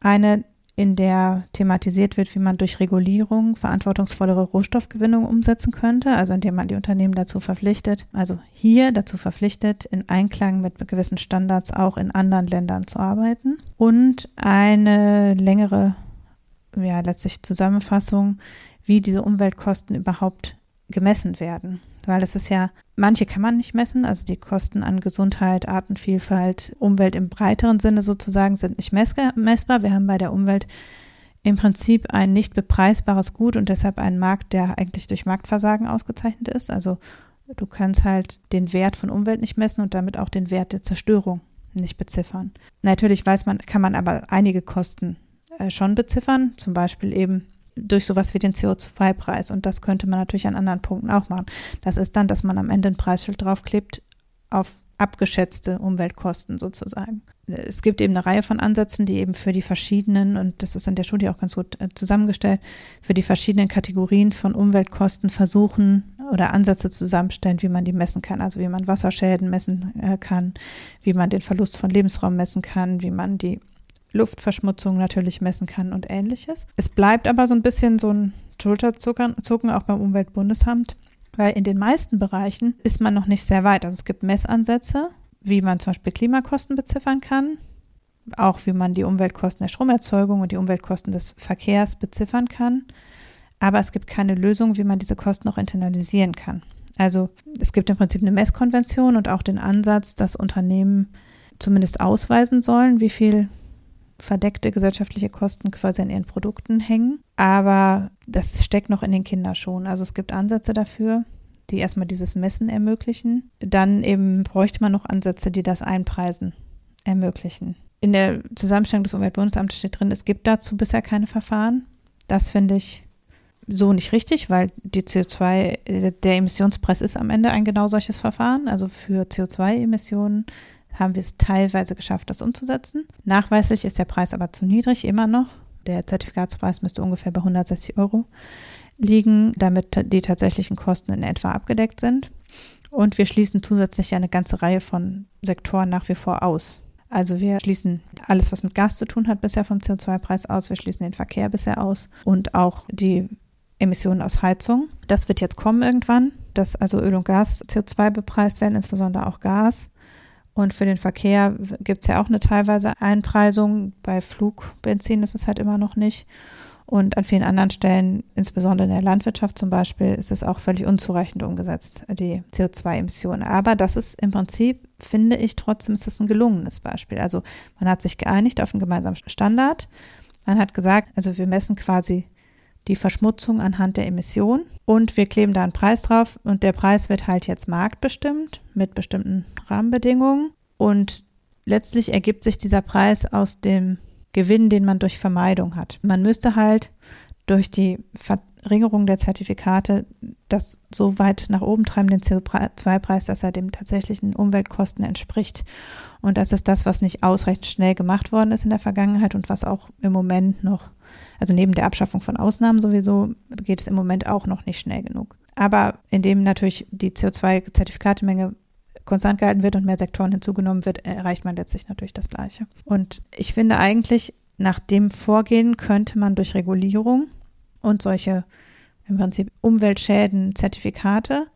Eine, in der thematisiert wird, wie man durch Regulierung verantwortungsvollere Rohstoffgewinnung umsetzen könnte, also indem man die Unternehmen dazu verpflichtet, also hier dazu verpflichtet, in Einklang mit gewissen Standards auch in anderen Ländern zu arbeiten. Und eine längere, ja, letztlich Zusammenfassung, wie diese Umweltkosten überhaupt gemessen werden weil es ist ja, manche kann man nicht messen, also die Kosten an Gesundheit, Artenvielfalt, Umwelt im breiteren Sinne sozusagen sind nicht messbar. Wir haben bei der Umwelt im Prinzip ein nicht bepreisbares Gut und deshalb einen Markt, der eigentlich durch Marktversagen ausgezeichnet ist. Also du kannst halt den Wert von Umwelt nicht messen und damit auch den Wert der Zerstörung nicht beziffern. Natürlich weiß man, kann man aber einige Kosten äh, schon beziffern, zum Beispiel eben durch sowas wie den CO2-Preis. Und das könnte man natürlich an anderen Punkten auch machen. Das ist dann, dass man am Ende ein Preisschild draufklebt auf abgeschätzte Umweltkosten sozusagen. Es gibt eben eine Reihe von Ansätzen, die eben für die verschiedenen, und das ist in der Studie auch ganz gut äh, zusammengestellt, für die verschiedenen Kategorien von Umweltkosten versuchen oder Ansätze zusammenstellen, wie man die messen kann. Also wie man Wasserschäden messen äh, kann, wie man den Verlust von Lebensraum messen kann, wie man die Luftverschmutzung natürlich messen kann und ähnliches. Es bleibt aber so ein bisschen so ein Schulterzucken auch beim Umweltbundesamt, weil in den meisten Bereichen ist man noch nicht sehr weit. Also es gibt Messansätze, wie man zum Beispiel Klimakosten beziffern kann, auch wie man die Umweltkosten der Stromerzeugung und die Umweltkosten des Verkehrs beziffern kann. Aber es gibt keine Lösung, wie man diese Kosten auch internalisieren kann. Also es gibt im Prinzip eine Messkonvention und auch den Ansatz, dass Unternehmen zumindest ausweisen sollen, wie viel verdeckte gesellschaftliche Kosten quasi an ihren Produkten hängen. Aber das steckt noch in den Kinderschuhen. Also es gibt Ansätze dafür, die erstmal dieses Messen ermöglichen. Dann eben bräuchte man noch Ansätze, die das Einpreisen ermöglichen. In der Zusammenstellung des Umweltbundesamtes steht drin, es gibt dazu bisher keine Verfahren. Das finde ich so nicht richtig, weil die CO2, der Emissionspreis ist am Ende ein genau solches Verfahren. Also für CO2-Emissionen haben wir es teilweise geschafft, das umzusetzen. Nachweislich ist der Preis aber zu niedrig, immer noch. Der Zertifikatspreis müsste ungefähr bei 160 Euro liegen, damit die tatsächlichen Kosten in etwa abgedeckt sind. Und wir schließen zusätzlich eine ganze Reihe von Sektoren nach wie vor aus. Also wir schließen alles, was mit Gas zu tun hat, bisher vom CO2-Preis aus. Wir schließen den Verkehr bisher aus und auch die Emissionen aus Heizung. Das wird jetzt kommen irgendwann, dass also Öl und Gas CO2 bepreist werden, insbesondere auch Gas. Und für den Verkehr gibt es ja auch eine teilweise Einpreisung. Bei Flugbenzin ist es halt immer noch nicht. Und an vielen anderen Stellen, insbesondere in der Landwirtschaft zum Beispiel, ist es auch völlig unzureichend umgesetzt, die CO2-Emissionen. Aber das ist im Prinzip, finde ich, trotzdem ist es ein gelungenes Beispiel. Also man hat sich geeinigt auf einen gemeinsamen Standard. Man hat gesagt, also wir messen quasi die Verschmutzung anhand der Emission und wir kleben da einen Preis drauf und der Preis wird halt jetzt marktbestimmt mit bestimmten Rahmenbedingungen und letztlich ergibt sich dieser Preis aus dem Gewinn, den man durch Vermeidung hat. Man müsste halt durch die Verringerung der Zertifikate das so weit nach oben treiben, den CO2-Preis, dass er dem tatsächlichen Umweltkosten entspricht. Und das ist das, was nicht ausreichend schnell gemacht worden ist in der Vergangenheit und was auch im Moment noch also neben der Abschaffung von Ausnahmen sowieso geht es im Moment auch noch nicht schnell genug. Aber indem natürlich die CO2-Zertifikatemenge konstant gehalten wird und mehr Sektoren hinzugenommen wird, erreicht man letztlich natürlich das Gleiche. Und ich finde eigentlich, nach dem Vorgehen könnte man durch Regulierung und solche im Prinzip Umweltschäden, Zertifikate,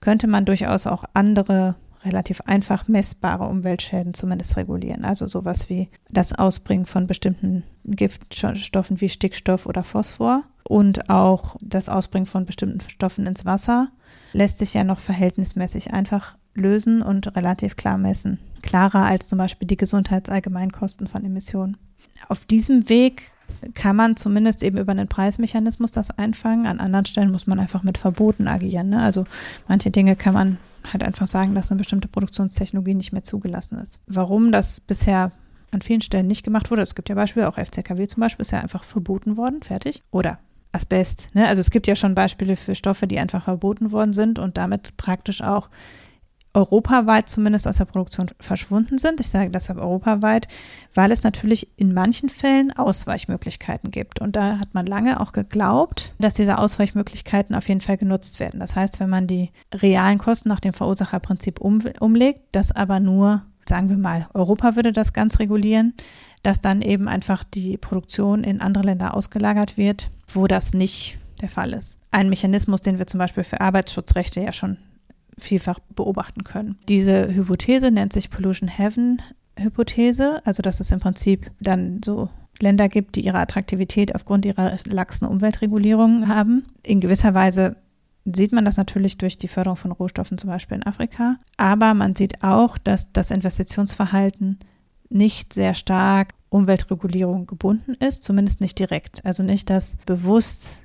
könnte man durchaus auch andere relativ einfach messbare Umweltschäden zumindest regulieren. Also sowas wie das Ausbringen von bestimmten Giftstoffen wie Stickstoff oder Phosphor und auch das Ausbringen von bestimmten Stoffen ins Wasser lässt sich ja noch verhältnismäßig einfach lösen und relativ klar messen. Klarer als zum Beispiel die Gesundheitsallgemeinkosten von Emissionen. Auf diesem Weg kann man zumindest eben über einen Preismechanismus das einfangen. An anderen Stellen muss man einfach mit Verboten agieren. Ne? Also manche Dinge kann man halt einfach sagen, dass eine bestimmte Produktionstechnologie nicht mehr zugelassen ist. Warum das bisher an vielen Stellen nicht gemacht wurde, es gibt ja Beispiele, auch FCKW zum Beispiel ist ja einfach verboten worden, fertig. Oder Asbest. Ne? Also es gibt ja schon Beispiele für Stoffe, die einfach verboten worden sind und damit praktisch auch europaweit zumindest aus der Produktion verschwunden sind. Ich sage deshalb europaweit, weil es natürlich in manchen Fällen Ausweichmöglichkeiten gibt. Und da hat man lange auch geglaubt, dass diese Ausweichmöglichkeiten auf jeden Fall genutzt werden. Das heißt, wenn man die realen Kosten nach dem Verursacherprinzip um, umlegt, das aber nur, sagen wir mal, Europa würde das ganz regulieren, dass dann eben einfach die Produktion in andere Länder ausgelagert wird, wo das nicht der Fall ist. Ein Mechanismus, den wir zum Beispiel für Arbeitsschutzrechte ja schon vielfach beobachten können. Diese Hypothese nennt sich Pollution Heaven Hypothese, also dass es im Prinzip dann so Länder gibt, die ihre Attraktivität aufgrund ihrer laxen Umweltregulierungen haben. In gewisser Weise sieht man das natürlich durch die Förderung von Rohstoffen zum Beispiel in Afrika, aber man sieht auch, dass das Investitionsverhalten nicht sehr stark Umweltregulierung gebunden ist, zumindest nicht direkt. Also nicht, dass bewusst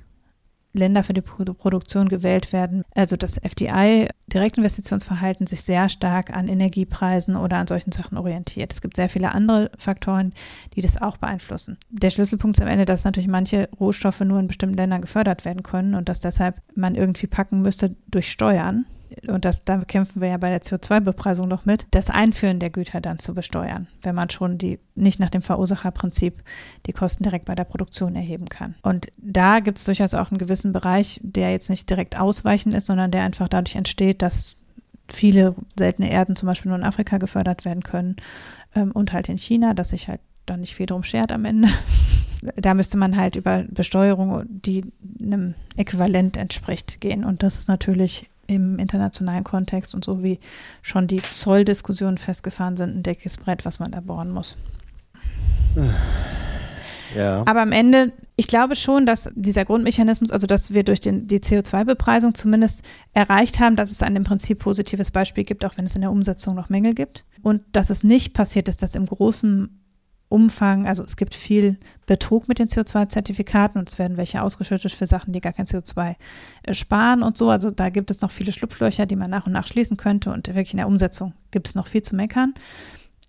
Länder für die Produktion gewählt werden. Also das FDI, Direktinvestitionsverhalten, sich sehr stark an Energiepreisen oder an solchen Sachen orientiert. Es gibt sehr viele andere Faktoren, die das auch beeinflussen. Der Schlüsselpunkt ist am Ende, dass natürlich manche Rohstoffe nur in bestimmten Ländern gefördert werden können und dass deshalb man irgendwie packen müsste durch Steuern und das, da kämpfen wir ja bei der CO2-Bepreisung noch mit, das Einführen der Güter dann zu besteuern, wenn man schon die nicht nach dem Verursacherprinzip die Kosten direkt bei der Produktion erheben kann. Und da gibt es durchaus auch einen gewissen Bereich, der jetzt nicht direkt ausweichen ist, sondern der einfach dadurch entsteht, dass viele seltene Erden zum Beispiel nur in Afrika gefördert werden können ähm, und halt in China, dass sich halt dann nicht viel drum schert am Ende. da müsste man halt über Besteuerung, die einem Äquivalent entspricht, gehen. Und das ist natürlich im internationalen Kontext und so wie schon die Zolldiskussionen festgefahren sind, ein dickes Brett, was man da bohren muss. Ja. Aber am Ende, ich glaube schon, dass dieser Grundmechanismus, also dass wir durch den, die CO2-Bepreisung zumindest erreicht haben, dass es ein im Prinzip positives Beispiel gibt, auch wenn es in der Umsetzung noch Mängel gibt. Und dass es nicht passiert ist, dass im großen Umfang, also es gibt viel Betrug mit den CO2-Zertifikaten und es werden welche ausgeschüttet für Sachen, die gar kein CO2 äh, sparen und so. Also da gibt es noch viele Schlupflöcher, die man nach und nach schließen könnte und wirklich in der Umsetzung gibt es noch viel zu meckern.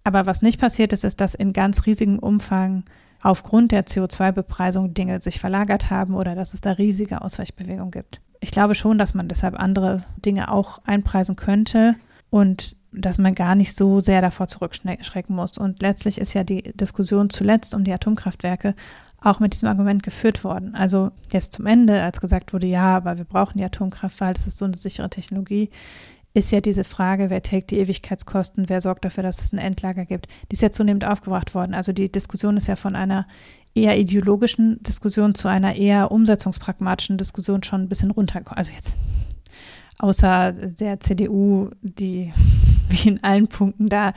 Aber was nicht passiert ist, ist, dass in ganz riesigem Umfang aufgrund der CO2-Bepreisung Dinge sich verlagert haben oder dass es da riesige Ausweichbewegungen gibt. Ich glaube schon, dass man deshalb andere Dinge auch einpreisen könnte und dass man gar nicht so sehr davor zurückschrecken muss. Und letztlich ist ja die Diskussion zuletzt um die Atomkraftwerke auch mit diesem Argument geführt worden. Also jetzt zum Ende, als gesagt wurde, ja, aber wir brauchen die Atomkraft, weil es ist so eine sichere Technologie, ist ja diese Frage, wer trägt die Ewigkeitskosten, wer sorgt dafür, dass es ein Endlager gibt, die ist ja zunehmend aufgebracht worden. Also die Diskussion ist ja von einer eher ideologischen Diskussion zu einer eher umsetzungspragmatischen Diskussion schon ein bisschen runtergekommen. Also jetzt außer der CDU, die wie in allen Punkten da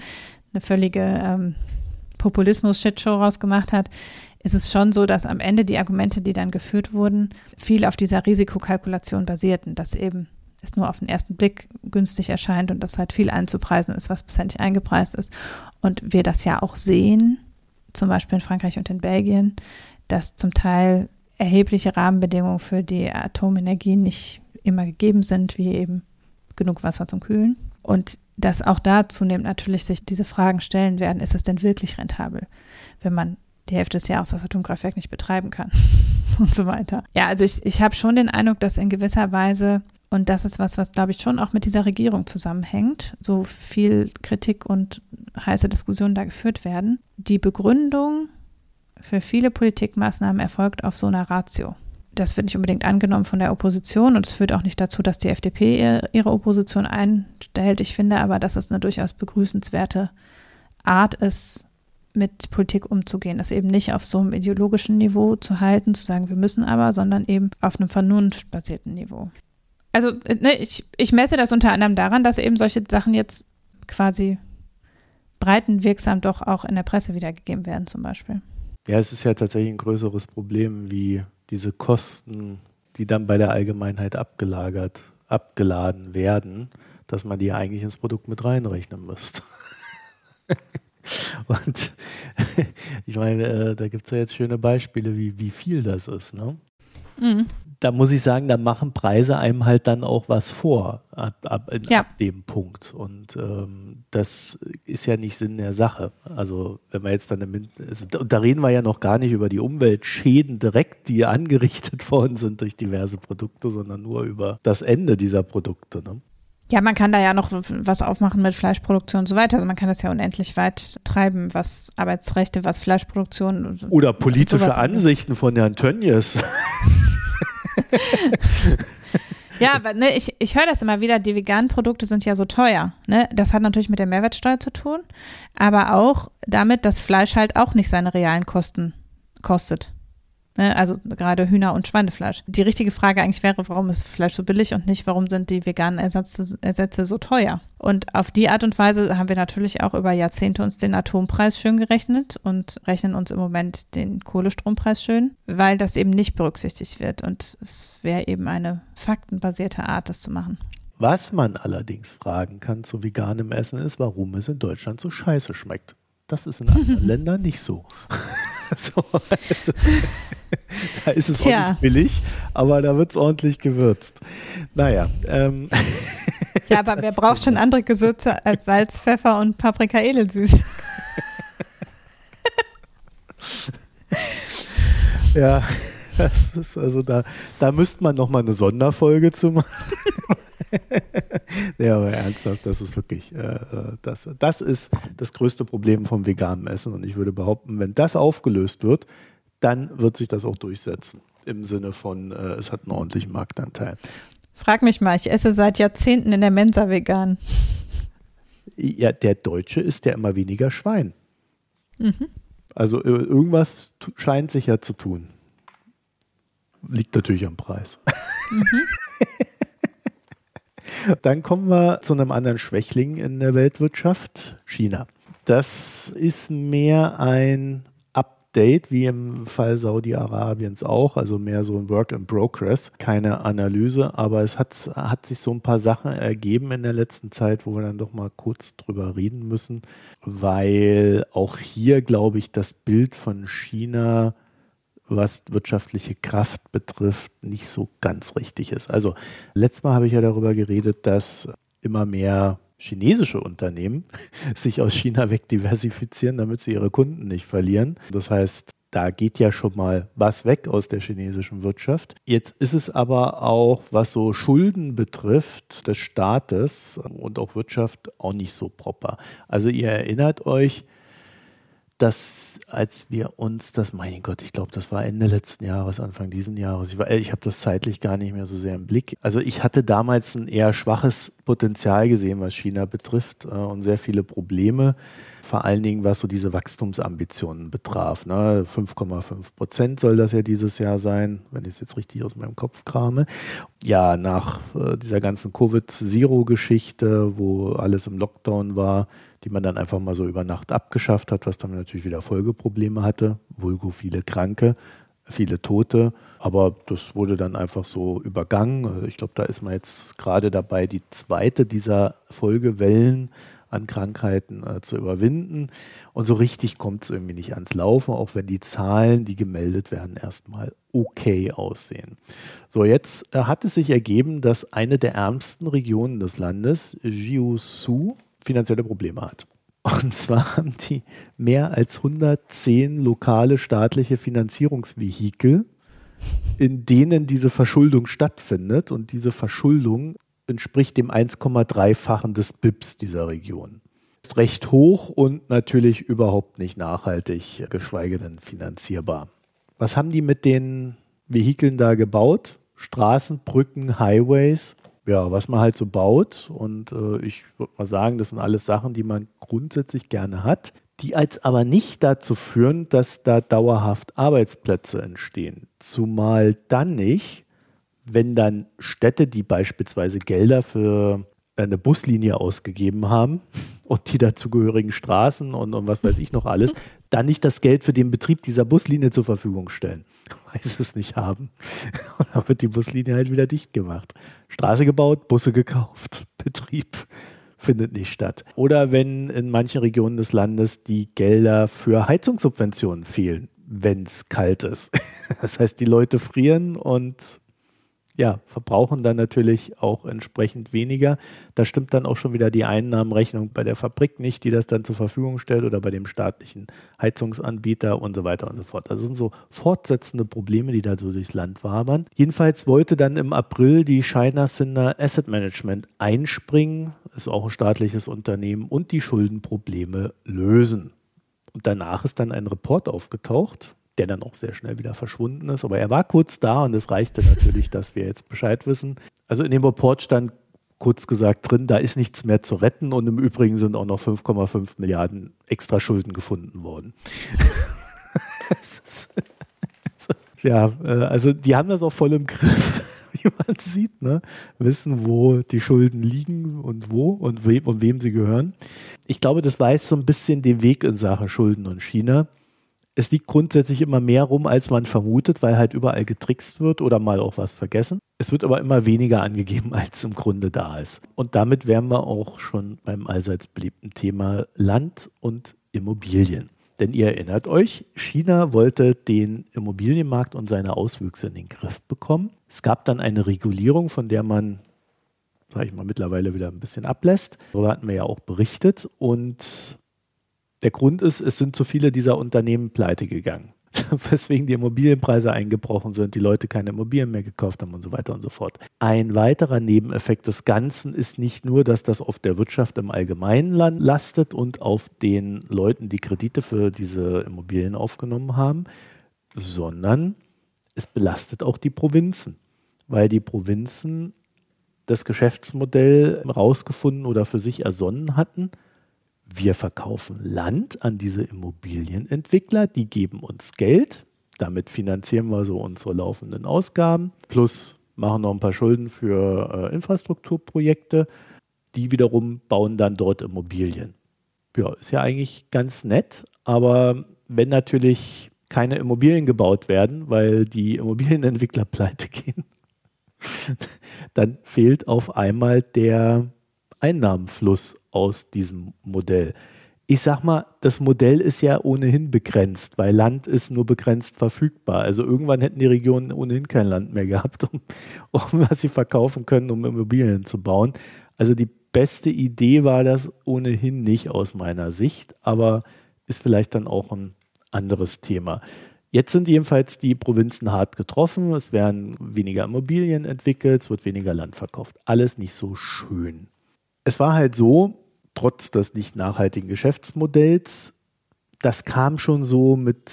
eine völlige ähm, Populismus-Shitshow rausgemacht hat, ist es schon so, dass am Ende die Argumente, die dann geführt wurden, viel auf dieser Risikokalkulation basierten, dass eben es nur auf den ersten Blick günstig erscheint und dass halt viel einzupreisen ist, was bisher nicht eingepreist ist. Und wir das ja auch sehen, zum Beispiel in Frankreich und in Belgien, dass zum Teil erhebliche Rahmenbedingungen für die Atomenergie nicht immer gegeben sind, wie eben genug Wasser zum Kühlen. Und dass auch da zunehmend natürlich sich diese Fragen stellen werden, ist es denn wirklich rentabel, wenn man die Hälfte des Jahres das Atomkraftwerk nicht betreiben kann und so weiter. Ja, also ich, ich habe schon den Eindruck, dass in gewisser Weise, und das ist was, was glaube ich schon auch mit dieser Regierung zusammenhängt, so viel Kritik und heiße Diskussionen da geführt werden, die Begründung für viele Politikmaßnahmen erfolgt auf so einer Ratio das wird nicht unbedingt angenommen von der Opposition und es führt auch nicht dazu, dass die FDP ihre Opposition einstellt. Ich finde aber, dass es eine durchaus begrüßenswerte Art ist, mit Politik umzugehen, das eben nicht auf so einem ideologischen Niveau zu halten, zu sagen, wir müssen aber, sondern eben auf einem vernunftbasierten Niveau. Also ne, ich, ich messe das unter anderem daran, dass eben solche Sachen jetzt quasi breitenwirksam doch auch in der Presse wiedergegeben werden zum Beispiel. Ja, es ist ja tatsächlich ein größeres Problem wie diese Kosten, die dann bei der Allgemeinheit abgelagert, abgeladen werden, dass man die eigentlich ins Produkt mit reinrechnen müsste. Und ich meine, äh, da gibt es ja jetzt schöne Beispiele, wie, wie viel das ist. Ne? Mhm. Da muss ich sagen, da machen Preise einem halt dann auch was vor ab, ab, ja. ab dem Punkt. Und ähm, das ist ja nicht Sinn der Sache. Also wenn wir jetzt dann, also, da reden wir ja noch gar nicht über die Umweltschäden direkt, die angerichtet worden sind durch diverse Produkte, sondern nur über das Ende dieser Produkte. Ne? Ja, man kann da ja noch was aufmachen mit Fleischproduktion und so weiter. Also man kann das ja unendlich weit treiben, was Arbeitsrechte, was Fleischproduktion und Oder politische Ansichten von Herrn Tönnies. ja, aber ne, ich, ich höre das immer wieder, die veganen Produkte sind ja so teuer. Ne? Das hat natürlich mit der Mehrwertsteuer zu tun, aber auch damit, dass Fleisch halt auch nicht seine realen Kosten kostet. Ne? Also gerade Hühner- und Schweinefleisch. Die richtige Frage eigentlich wäre, warum ist Fleisch so billig und nicht, warum sind die veganen Ersätze, Ersätze so teuer? Und auf die Art und Weise haben wir natürlich auch über Jahrzehnte uns den Atompreis schön gerechnet und rechnen uns im Moment den Kohlestrompreis schön, weil das eben nicht berücksichtigt wird. Und es wäre eben eine faktenbasierte Art, das zu machen. Was man allerdings fragen kann zu veganem Essen ist, warum es in Deutschland so scheiße schmeckt. Das ist in anderen Ländern nicht so. so also, da ist es Tja. auch nicht billig, aber da wird es ordentlich gewürzt. Naja. Ähm. Ja, aber wer braucht schon andere Gewürze als Salz, Pfeffer und Paprika edelsüß? ja, das ist also da, da müsste man nochmal eine Sonderfolge zu machen. ja, aber ernsthaft, das ist wirklich, äh, äh, das, das ist das größte Problem vom veganen Essen. Und ich würde behaupten, wenn das aufgelöst wird, dann wird sich das auch durchsetzen. Im Sinne von, äh, es hat einen ordentlichen Marktanteil. Frag mich mal, ich esse seit Jahrzehnten in der Mensa vegan. Ja, der Deutsche isst ja immer weniger Schwein. Mhm. Also äh, irgendwas scheint sich ja zu tun. Liegt natürlich am Preis. Mhm. Dann kommen wir zu einem anderen Schwächling in der Weltwirtschaft, China. Das ist mehr ein Update, wie im Fall Saudi-Arabiens auch, also mehr so ein Work in Progress, keine Analyse, aber es hat, hat sich so ein paar Sachen ergeben in der letzten Zeit, wo wir dann doch mal kurz drüber reden müssen, weil auch hier, glaube ich, das Bild von China was wirtschaftliche Kraft betrifft, nicht so ganz richtig ist. Also letztes Mal habe ich ja darüber geredet, dass immer mehr chinesische Unternehmen sich aus China wegdiversifizieren, damit sie ihre Kunden nicht verlieren. Das heißt, da geht ja schon mal was weg aus der chinesischen Wirtschaft. Jetzt ist es aber auch, was so Schulden betrifft, des Staates und auch Wirtschaft auch nicht so proper. Also ihr erinnert euch, dass als wir uns das, mein Gott, ich glaube, das war Ende letzten Jahres, Anfang diesen Jahres, ich, ich habe das zeitlich gar nicht mehr so sehr im Blick. Also ich hatte damals ein eher schwaches Potenzial gesehen, was China betrifft äh, und sehr viele Probleme, vor allen Dingen was so diese Wachstumsambitionen betraf. Ne? 5,5 Prozent soll das ja dieses Jahr sein, wenn ich es jetzt richtig aus meinem Kopf krame. Ja, nach äh, dieser ganzen Covid-Zero-Geschichte, wo alles im Lockdown war, die man dann einfach mal so über Nacht abgeschafft hat, was dann natürlich wieder Folgeprobleme hatte, vulgo viele Kranke, viele Tote, aber das wurde dann einfach so übergangen. Ich glaube, da ist man jetzt gerade dabei, die zweite dieser Folgewellen an Krankheiten äh, zu überwinden. Und so richtig kommt es irgendwie nicht ans Laufen, auch wenn die Zahlen, die gemeldet werden, erstmal okay aussehen. So, jetzt äh, hat es sich ergeben, dass eine der ärmsten Regionen des Landes, Jiuzhou, finanzielle Probleme hat. Und zwar haben die mehr als 110 lokale staatliche Finanzierungsvehikel, in denen diese Verschuldung stattfindet. Und diese Verschuldung entspricht dem 1,3-fachen des BIPs dieser Region. Ist recht hoch und natürlich überhaupt nicht nachhaltig, geschweige denn finanzierbar. Was haben die mit den Vehikeln da gebaut? Straßen, Brücken, Highways ja, was man halt so baut. Und äh, ich würde mal sagen, das sind alles Sachen, die man grundsätzlich gerne hat, die als aber nicht dazu führen, dass da dauerhaft Arbeitsplätze entstehen. Zumal dann nicht, wenn dann Städte, die beispielsweise Gelder für eine Buslinie ausgegeben haben und die dazugehörigen Straßen und, und was weiß ich noch alles, dann nicht das Geld für den Betrieb dieser Buslinie zur Verfügung stellen, weil sie es nicht haben. Und dann wird die Buslinie halt wieder dicht gemacht. Straße gebaut, Busse gekauft, Betrieb findet nicht statt. Oder wenn in manchen Regionen des Landes die Gelder für Heizungssubventionen fehlen, wenn es kalt ist. Das heißt, die Leute frieren und ja, verbrauchen dann natürlich auch entsprechend weniger. Da stimmt dann auch schon wieder die Einnahmenrechnung bei der Fabrik nicht, die das dann zur Verfügung stellt oder bei dem staatlichen Heizungsanbieter und so weiter und so fort. Das sind so fortsetzende Probleme, die da so durchs Land wabern. Jedenfalls wollte dann im April die China Cinder Asset Management einspringen, ist auch ein staatliches Unternehmen, und die Schuldenprobleme lösen. Und danach ist dann ein Report aufgetaucht, der dann auch sehr schnell wieder verschwunden ist. Aber er war kurz da und es reichte natürlich, dass wir jetzt Bescheid wissen. Also in dem Report stand kurz gesagt drin, da ist nichts mehr zu retten und im Übrigen sind auch noch 5,5 Milliarden extra Schulden gefunden worden. ja, äh, also die haben das auch voll im Griff, wie man sieht, ne? wissen, wo die Schulden liegen und wo und wem, und wem sie gehören. Ich glaube, das weiß so ein bisschen den Weg in Sachen Schulden und China es liegt grundsätzlich immer mehr rum, als man vermutet, weil halt überall getrickst wird oder mal auch was vergessen. Es wird aber immer weniger angegeben, als im Grunde da ist. Und damit wären wir auch schon beim allseits beliebten Thema Land und Immobilien. Denn ihr erinnert euch, China wollte den Immobilienmarkt und seine Auswüchse in den Griff bekommen. Es gab dann eine Regulierung, von der man, sage ich mal, mittlerweile wieder ein bisschen ablässt. Darüber hatten wir ja auch berichtet. Und der Grund ist, es sind zu viele dieser Unternehmen pleite gegangen. Weswegen die Immobilienpreise eingebrochen sind, die Leute keine Immobilien mehr gekauft haben und so weiter und so fort. Ein weiterer Nebeneffekt des Ganzen ist nicht nur, dass das auf der Wirtschaft im Allgemeinen lastet und auf den Leuten, die Kredite für diese Immobilien aufgenommen haben, sondern es belastet auch die Provinzen, weil die Provinzen das Geschäftsmodell rausgefunden oder für sich ersonnen hatten wir verkaufen Land an diese Immobilienentwickler, die geben uns Geld, damit finanzieren wir so unsere laufenden Ausgaben, plus machen noch ein paar Schulden für äh, Infrastrukturprojekte, die wiederum bauen dann dort Immobilien. Ja, ist ja eigentlich ganz nett, aber wenn natürlich keine Immobilien gebaut werden, weil die Immobilienentwickler pleite gehen, dann fehlt auf einmal der Einnahmenfluss aus diesem Modell. Ich sag mal, das Modell ist ja ohnehin begrenzt, weil Land ist nur begrenzt verfügbar. Also irgendwann hätten die Regionen ohnehin kein Land mehr gehabt, um, um was sie verkaufen können, um Immobilien zu bauen. Also die beste Idee war das ohnehin nicht aus meiner Sicht, aber ist vielleicht dann auch ein anderes Thema. Jetzt sind jedenfalls die Provinzen hart getroffen. Es werden weniger Immobilien entwickelt, es wird weniger Land verkauft. Alles nicht so schön es war halt so, trotz des nicht nachhaltigen Geschäftsmodells, das kam schon so mit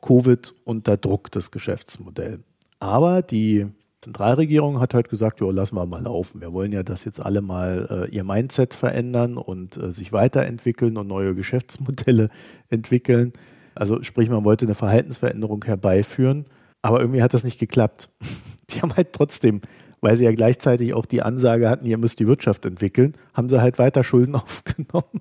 Covid unter Druck, das Geschäftsmodell. Aber die Zentralregierung hat halt gesagt, ja, lassen wir mal laufen. Wir wollen ja, dass jetzt alle mal äh, ihr Mindset verändern und äh, sich weiterentwickeln und neue Geschäftsmodelle entwickeln. Also sprich, man wollte eine Verhaltensveränderung herbeiführen, aber irgendwie hat das nicht geklappt. Die haben halt trotzdem weil sie ja gleichzeitig auch die Ansage hatten, ihr müsst die Wirtschaft entwickeln, haben sie halt weiter Schulden aufgenommen,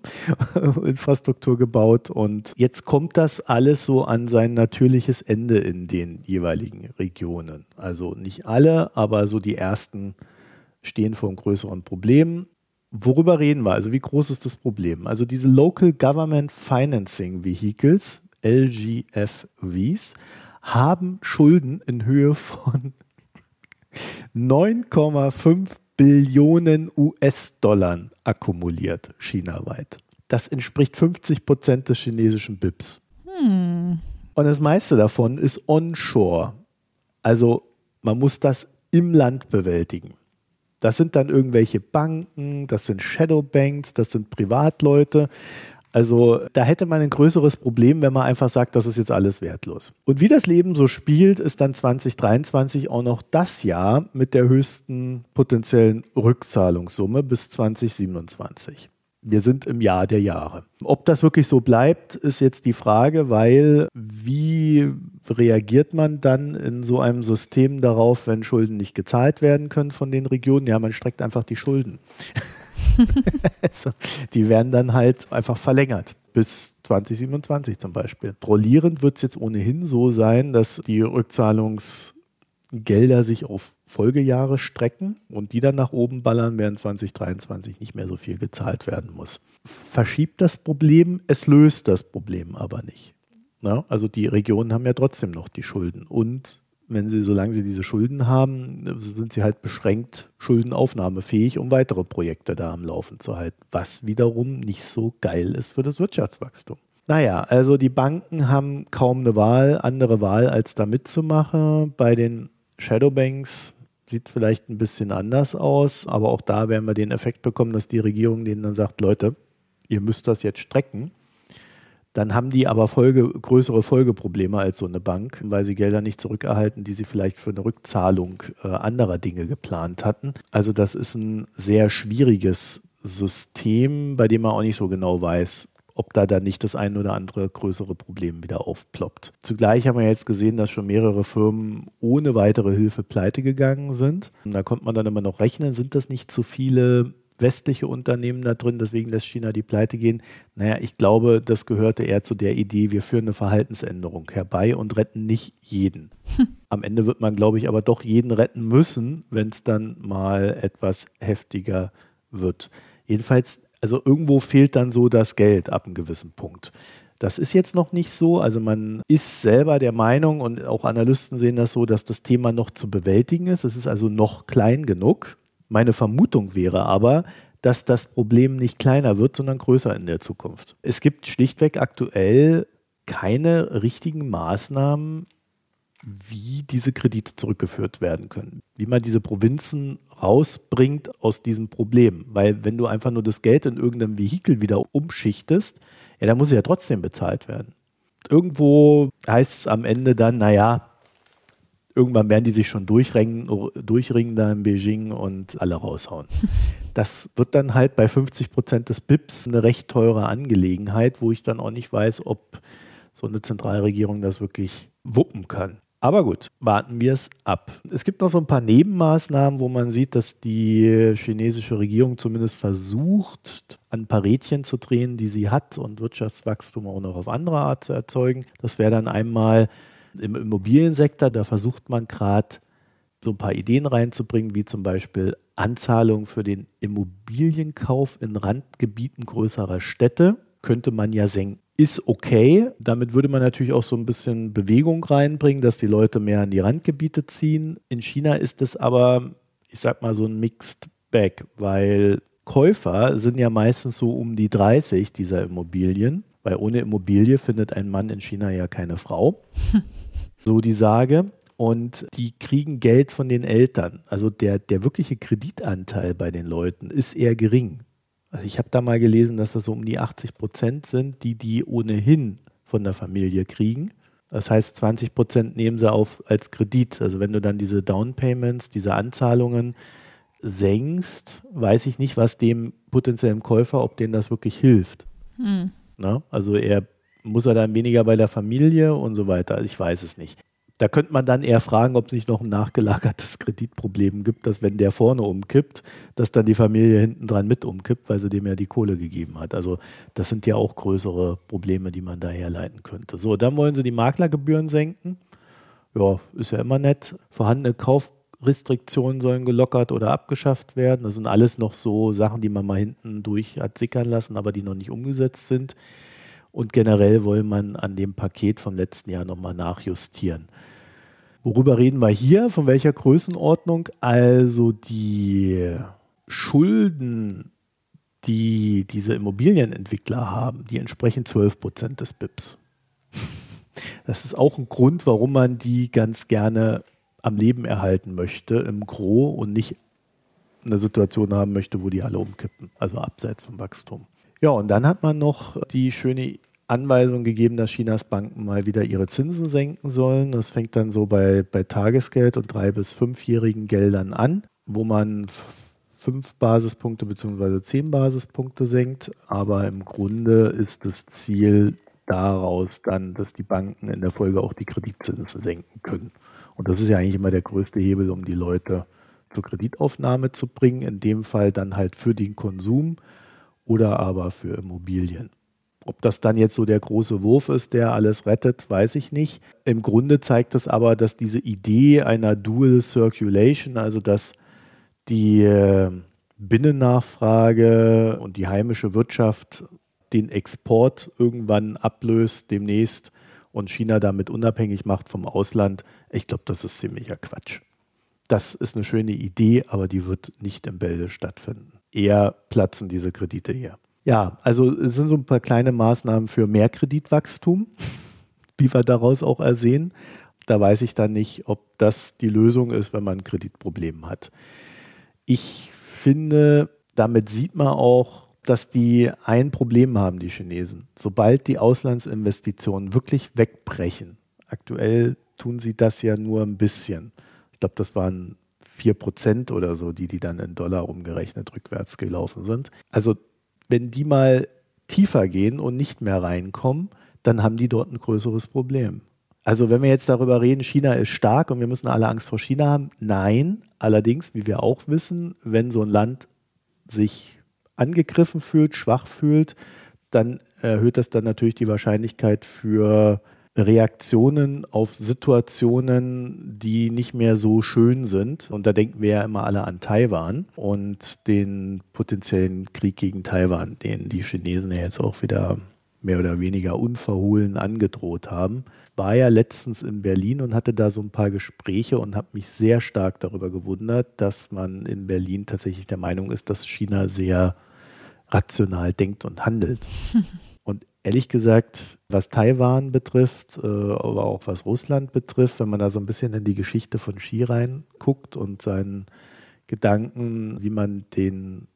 Infrastruktur gebaut und jetzt kommt das alles so an sein natürliches Ende in den jeweiligen Regionen. Also nicht alle, aber so die ersten stehen vor einem größeren Problem. Worüber reden wir? Also wie groß ist das Problem? Also diese Local Government Financing Vehicles, LGFVs, haben Schulden in Höhe von 9,5 Billionen US-Dollar akkumuliert, chinaweit. Das entspricht 50 Prozent des chinesischen BIPs. Hm. Und das meiste davon ist onshore. Also man muss das im Land bewältigen. Das sind dann irgendwelche Banken, das sind Shadowbanks, das sind Privatleute. Also da hätte man ein größeres Problem, wenn man einfach sagt, das ist jetzt alles wertlos. Und wie das Leben so spielt, ist dann 2023 auch noch das Jahr mit der höchsten potenziellen Rückzahlungssumme bis 2027. Wir sind im Jahr der Jahre. Ob das wirklich so bleibt, ist jetzt die Frage, weil wie reagiert man dann in so einem System darauf, wenn Schulden nicht gezahlt werden können von den Regionen? Ja, man streckt einfach die Schulden. also, die werden dann halt einfach verlängert bis 2027 zum Beispiel. Rollierend wird es jetzt ohnehin so sein, dass die Rückzahlungsgelder sich auf Folgejahre strecken und die dann nach oben ballern, während 2023 nicht mehr so viel gezahlt werden muss. Verschiebt das Problem, es löst das Problem aber nicht. Na, also die Regionen haben ja trotzdem noch die Schulden und wenn sie, solange sie diese Schulden haben, sind sie halt beschränkt schuldenaufnahmefähig, um weitere Projekte da am Laufen zu halten, was wiederum nicht so geil ist für das Wirtschaftswachstum. Naja, also die Banken haben kaum eine Wahl, andere Wahl, als da mitzumachen. Bei den Shadowbanks sieht es vielleicht ein bisschen anders aus, aber auch da werden wir den Effekt bekommen, dass die Regierung denen dann sagt, Leute, ihr müsst das jetzt strecken. Dann haben die aber Folge, größere Folgeprobleme als so eine Bank, weil sie Gelder nicht zurückerhalten, die sie vielleicht für eine Rückzahlung äh, anderer Dinge geplant hatten. Also das ist ein sehr schwieriges System, bei dem man auch nicht so genau weiß, ob da dann nicht das ein oder andere größere Problem wieder aufploppt. Zugleich haben wir jetzt gesehen, dass schon mehrere Firmen ohne weitere Hilfe pleite gegangen sind. Und da konnte man dann immer noch rechnen, sind das nicht zu viele westliche Unternehmen da drin, deswegen lässt China die Pleite gehen. Naja, ich glaube, das gehörte eher zu der Idee, wir führen eine Verhaltensänderung herbei und retten nicht jeden. Hm. Am Ende wird man, glaube ich, aber doch jeden retten müssen, wenn es dann mal etwas heftiger wird. Jedenfalls, also irgendwo fehlt dann so das Geld ab einem gewissen Punkt. Das ist jetzt noch nicht so. Also man ist selber der Meinung und auch Analysten sehen das so, dass das Thema noch zu bewältigen ist. Es ist also noch klein genug. Meine Vermutung wäre aber, dass das Problem nicht kleiner wird, sondern größer in der Zukunft. Es gibt schlichtweg aktuell keine richtigen Maßnahmen, wie diese Kredite zurückgeführt werden können, wie man diese Provinzen rausbringt aus diesem Problem. Weil wenn du einfach nur das Geld in irgendeinem Vehikel wieder umschichtest, ja, dann muss es ja trotzdem bezahlt werden. Irgendwo heißt es am Ende dann, naja, irgendwann werden die sich schon durchringen, durchringen da in Beijing und alle raushauen. Das wird dann halt bei 50 Prozent des BIPs eine recht teure Angelegenheit, wo ich dann auch nicht weiß, ob so eine Zentralregierung das wirklich wuppen kann. Aber gut, warten wir es ab. Es gibt noch so ein paar Nebenmaßnahmen, wo man sieht, dass die chinesische Regierung zumindest versucht, an ein paar Rädchen zu drehen, die sie hat und Wirtschaftswachstum auch noch auf andere Art zu erzeugen. Das wäre dann einmal im Immobiliensektor, da versucht man gerade so ein paar Ideen reinzubringen, wie zum Beispiel Anzahlungen für den Immobilienkauf in Randgebieten größerer Städte. Könnte man ja senken. Ist okay. Damit würde man natürlich auch so ein bisschen Bewegung reinbringen, dass die Leute mehr an die Randgebiete ziehen. In China ist es aber, ich sag mal, so ein Mixed Bag, weil Käufer sind ja meistens so um die 30 dieser Immobilien, weil ohne Immobilie findet ein Mann in China ja keine Frau. so die Sage. Und die kriegen Geld von den Eltern. Also der, der wirkliche Kreditanteil bei den Leuten ist eher gering. Also ich habe da mal gelesen, dass das so um die 80 Prozent sind, die die ohnehin von der Familie kriegen. Das heißt, 20 Prozent nehmen sie auf als Kredit. Also wenn du dann diese Downpayments, diese Anzahlungen senkst, weiß ich nicht, was dem potenziellen Käufer, ob denen das wirklich hilft. Hm. Na? Also er muss er dann weniger bei der Familie und so weiter? Ich weiß es nicht. Da könnte man dann eher fragen, ob es nicht noch ein nachgelagertes Kreditproblem gibt, dass wenn der vorne umkippt, dass dann die Familie hinten dran mit umkippt, weil sie dem ja die Kohle gegeben hat. Also das sind ja auch größere Probleme, die man da herleiten könnte. So, dann wollen sie die Maklergebühren senken. Ja, ist ja immer nett. Vorhandene Kaufrestriktionen sollen gelockert oder abgeschafft werden. Das sind alles noch so Sachen, die man mal hinten durch hat sickern lassen, aber die noch nicht umgesetzt sind. Und generell will man an dem Paket vom letzten Jahr nochmal nachjustieren. Worüber reden wir hier? Von welcher Größenordnung? Also die Schulden, die diese Immobilienentwickler haben, die entsprechen 12 Prozent des BIPs. Das ist auch ein Grund, warum man die ganz gerne am Leben erhalten möchte im Gro und nicht eine Situation haben möchte, wo die alle umkippen, also abseits vom Wachstum. Ja, und dann hat man noch die schöne Anweisung gegeben, dass Chinas Banken mal wieder ihre Zinsen senken sollen. Das fängt dann so bei, bei Tagesgeld und drei- bis fünfjährigen Geldern an, wo man fünf Basispunkte bzw. zehn Basispunkte senkt. Aber im Grunde ist das Ziel daraus dann, dass die Banken in der Folge auch die Kreditzinsen senken können. Und das ist ja eigentlich immer der größte Hebel, um die Leute zur Kreditaufnahme zu bringen. In dem Fall dann halt für den Konsum oder aber für Immobilien. Ob das dann jetzt so der große Wurf ist, der alles rettet, weiß ich nicht. Im Grunde zeigt es aber, dass diese Idee einer Dual Circulation, also dass die äh, Binnennachfrage und die heimische Wirtschaft den Export irgendwann ablöst demnächst und China damit unabhängig macht vom Ausland, ich glaube, das ist ziemlicher Quatsch. Das ist eine schöne Idee, aber die wird nicht im Bälde stattfinden. Eher platzen diese Kredite hier. Ja, also es sind so ein paar kleine Maßnahmen für mehr Kreditwachstum, wie wir daraus auch ersehen. Da weiß ich dann nicht, ob das die Lösung ist, wenn man ein Kreditproblem hat. Ich finde, damit sieht man auch, dass die ein Problem haben, die Chinesen. Sobald die Auslandsinvestitionen wirklich wegbrechen, aktuell tun sie das ja nur ein bisschen. Ich glaube, das waren 4% oder so, die, die dann in Dollar umgerechnet rückwärts gelaufen sind. Also wenn die mal tiefer gehen und nicht mehr reinkommen, dann haben die dort ein größeres Problem. Also wenn wir jetzt darüber reden, China ist stark und wir müssen alle Angst vor China haben, nein. Allerdings, wie wir auch wissen, wenn so ein Land sich angegriffen fühlt, schwach fühlt, dann erhöht das dann natürlich die Wahrscheinlichkeit für Reaktionen auf Situationen, die nicht mehr so schön sind. Und da denken wir ja immer alle an Taiwan und den potenziellen Krieg gegen Taiwan, den die Chinesen ja jetzt auch wieder mehr oder weniger unverhohlen angedroht haben. War ja letztens in Berlin und hatte da so ein paar Gespräche und habe mich sehr stark darüber gewundert, dass man in Berlin tatsächlich der Meinung ist, dass China sehr rational denkt und handelt. Ehrlich gesagt, was Taiwan betrifft, äh, aber auch was Russland betrifft, wenn man da so ein bisschen in die Geschichte von Xi reinguckt und seinen Gedanken, wie man den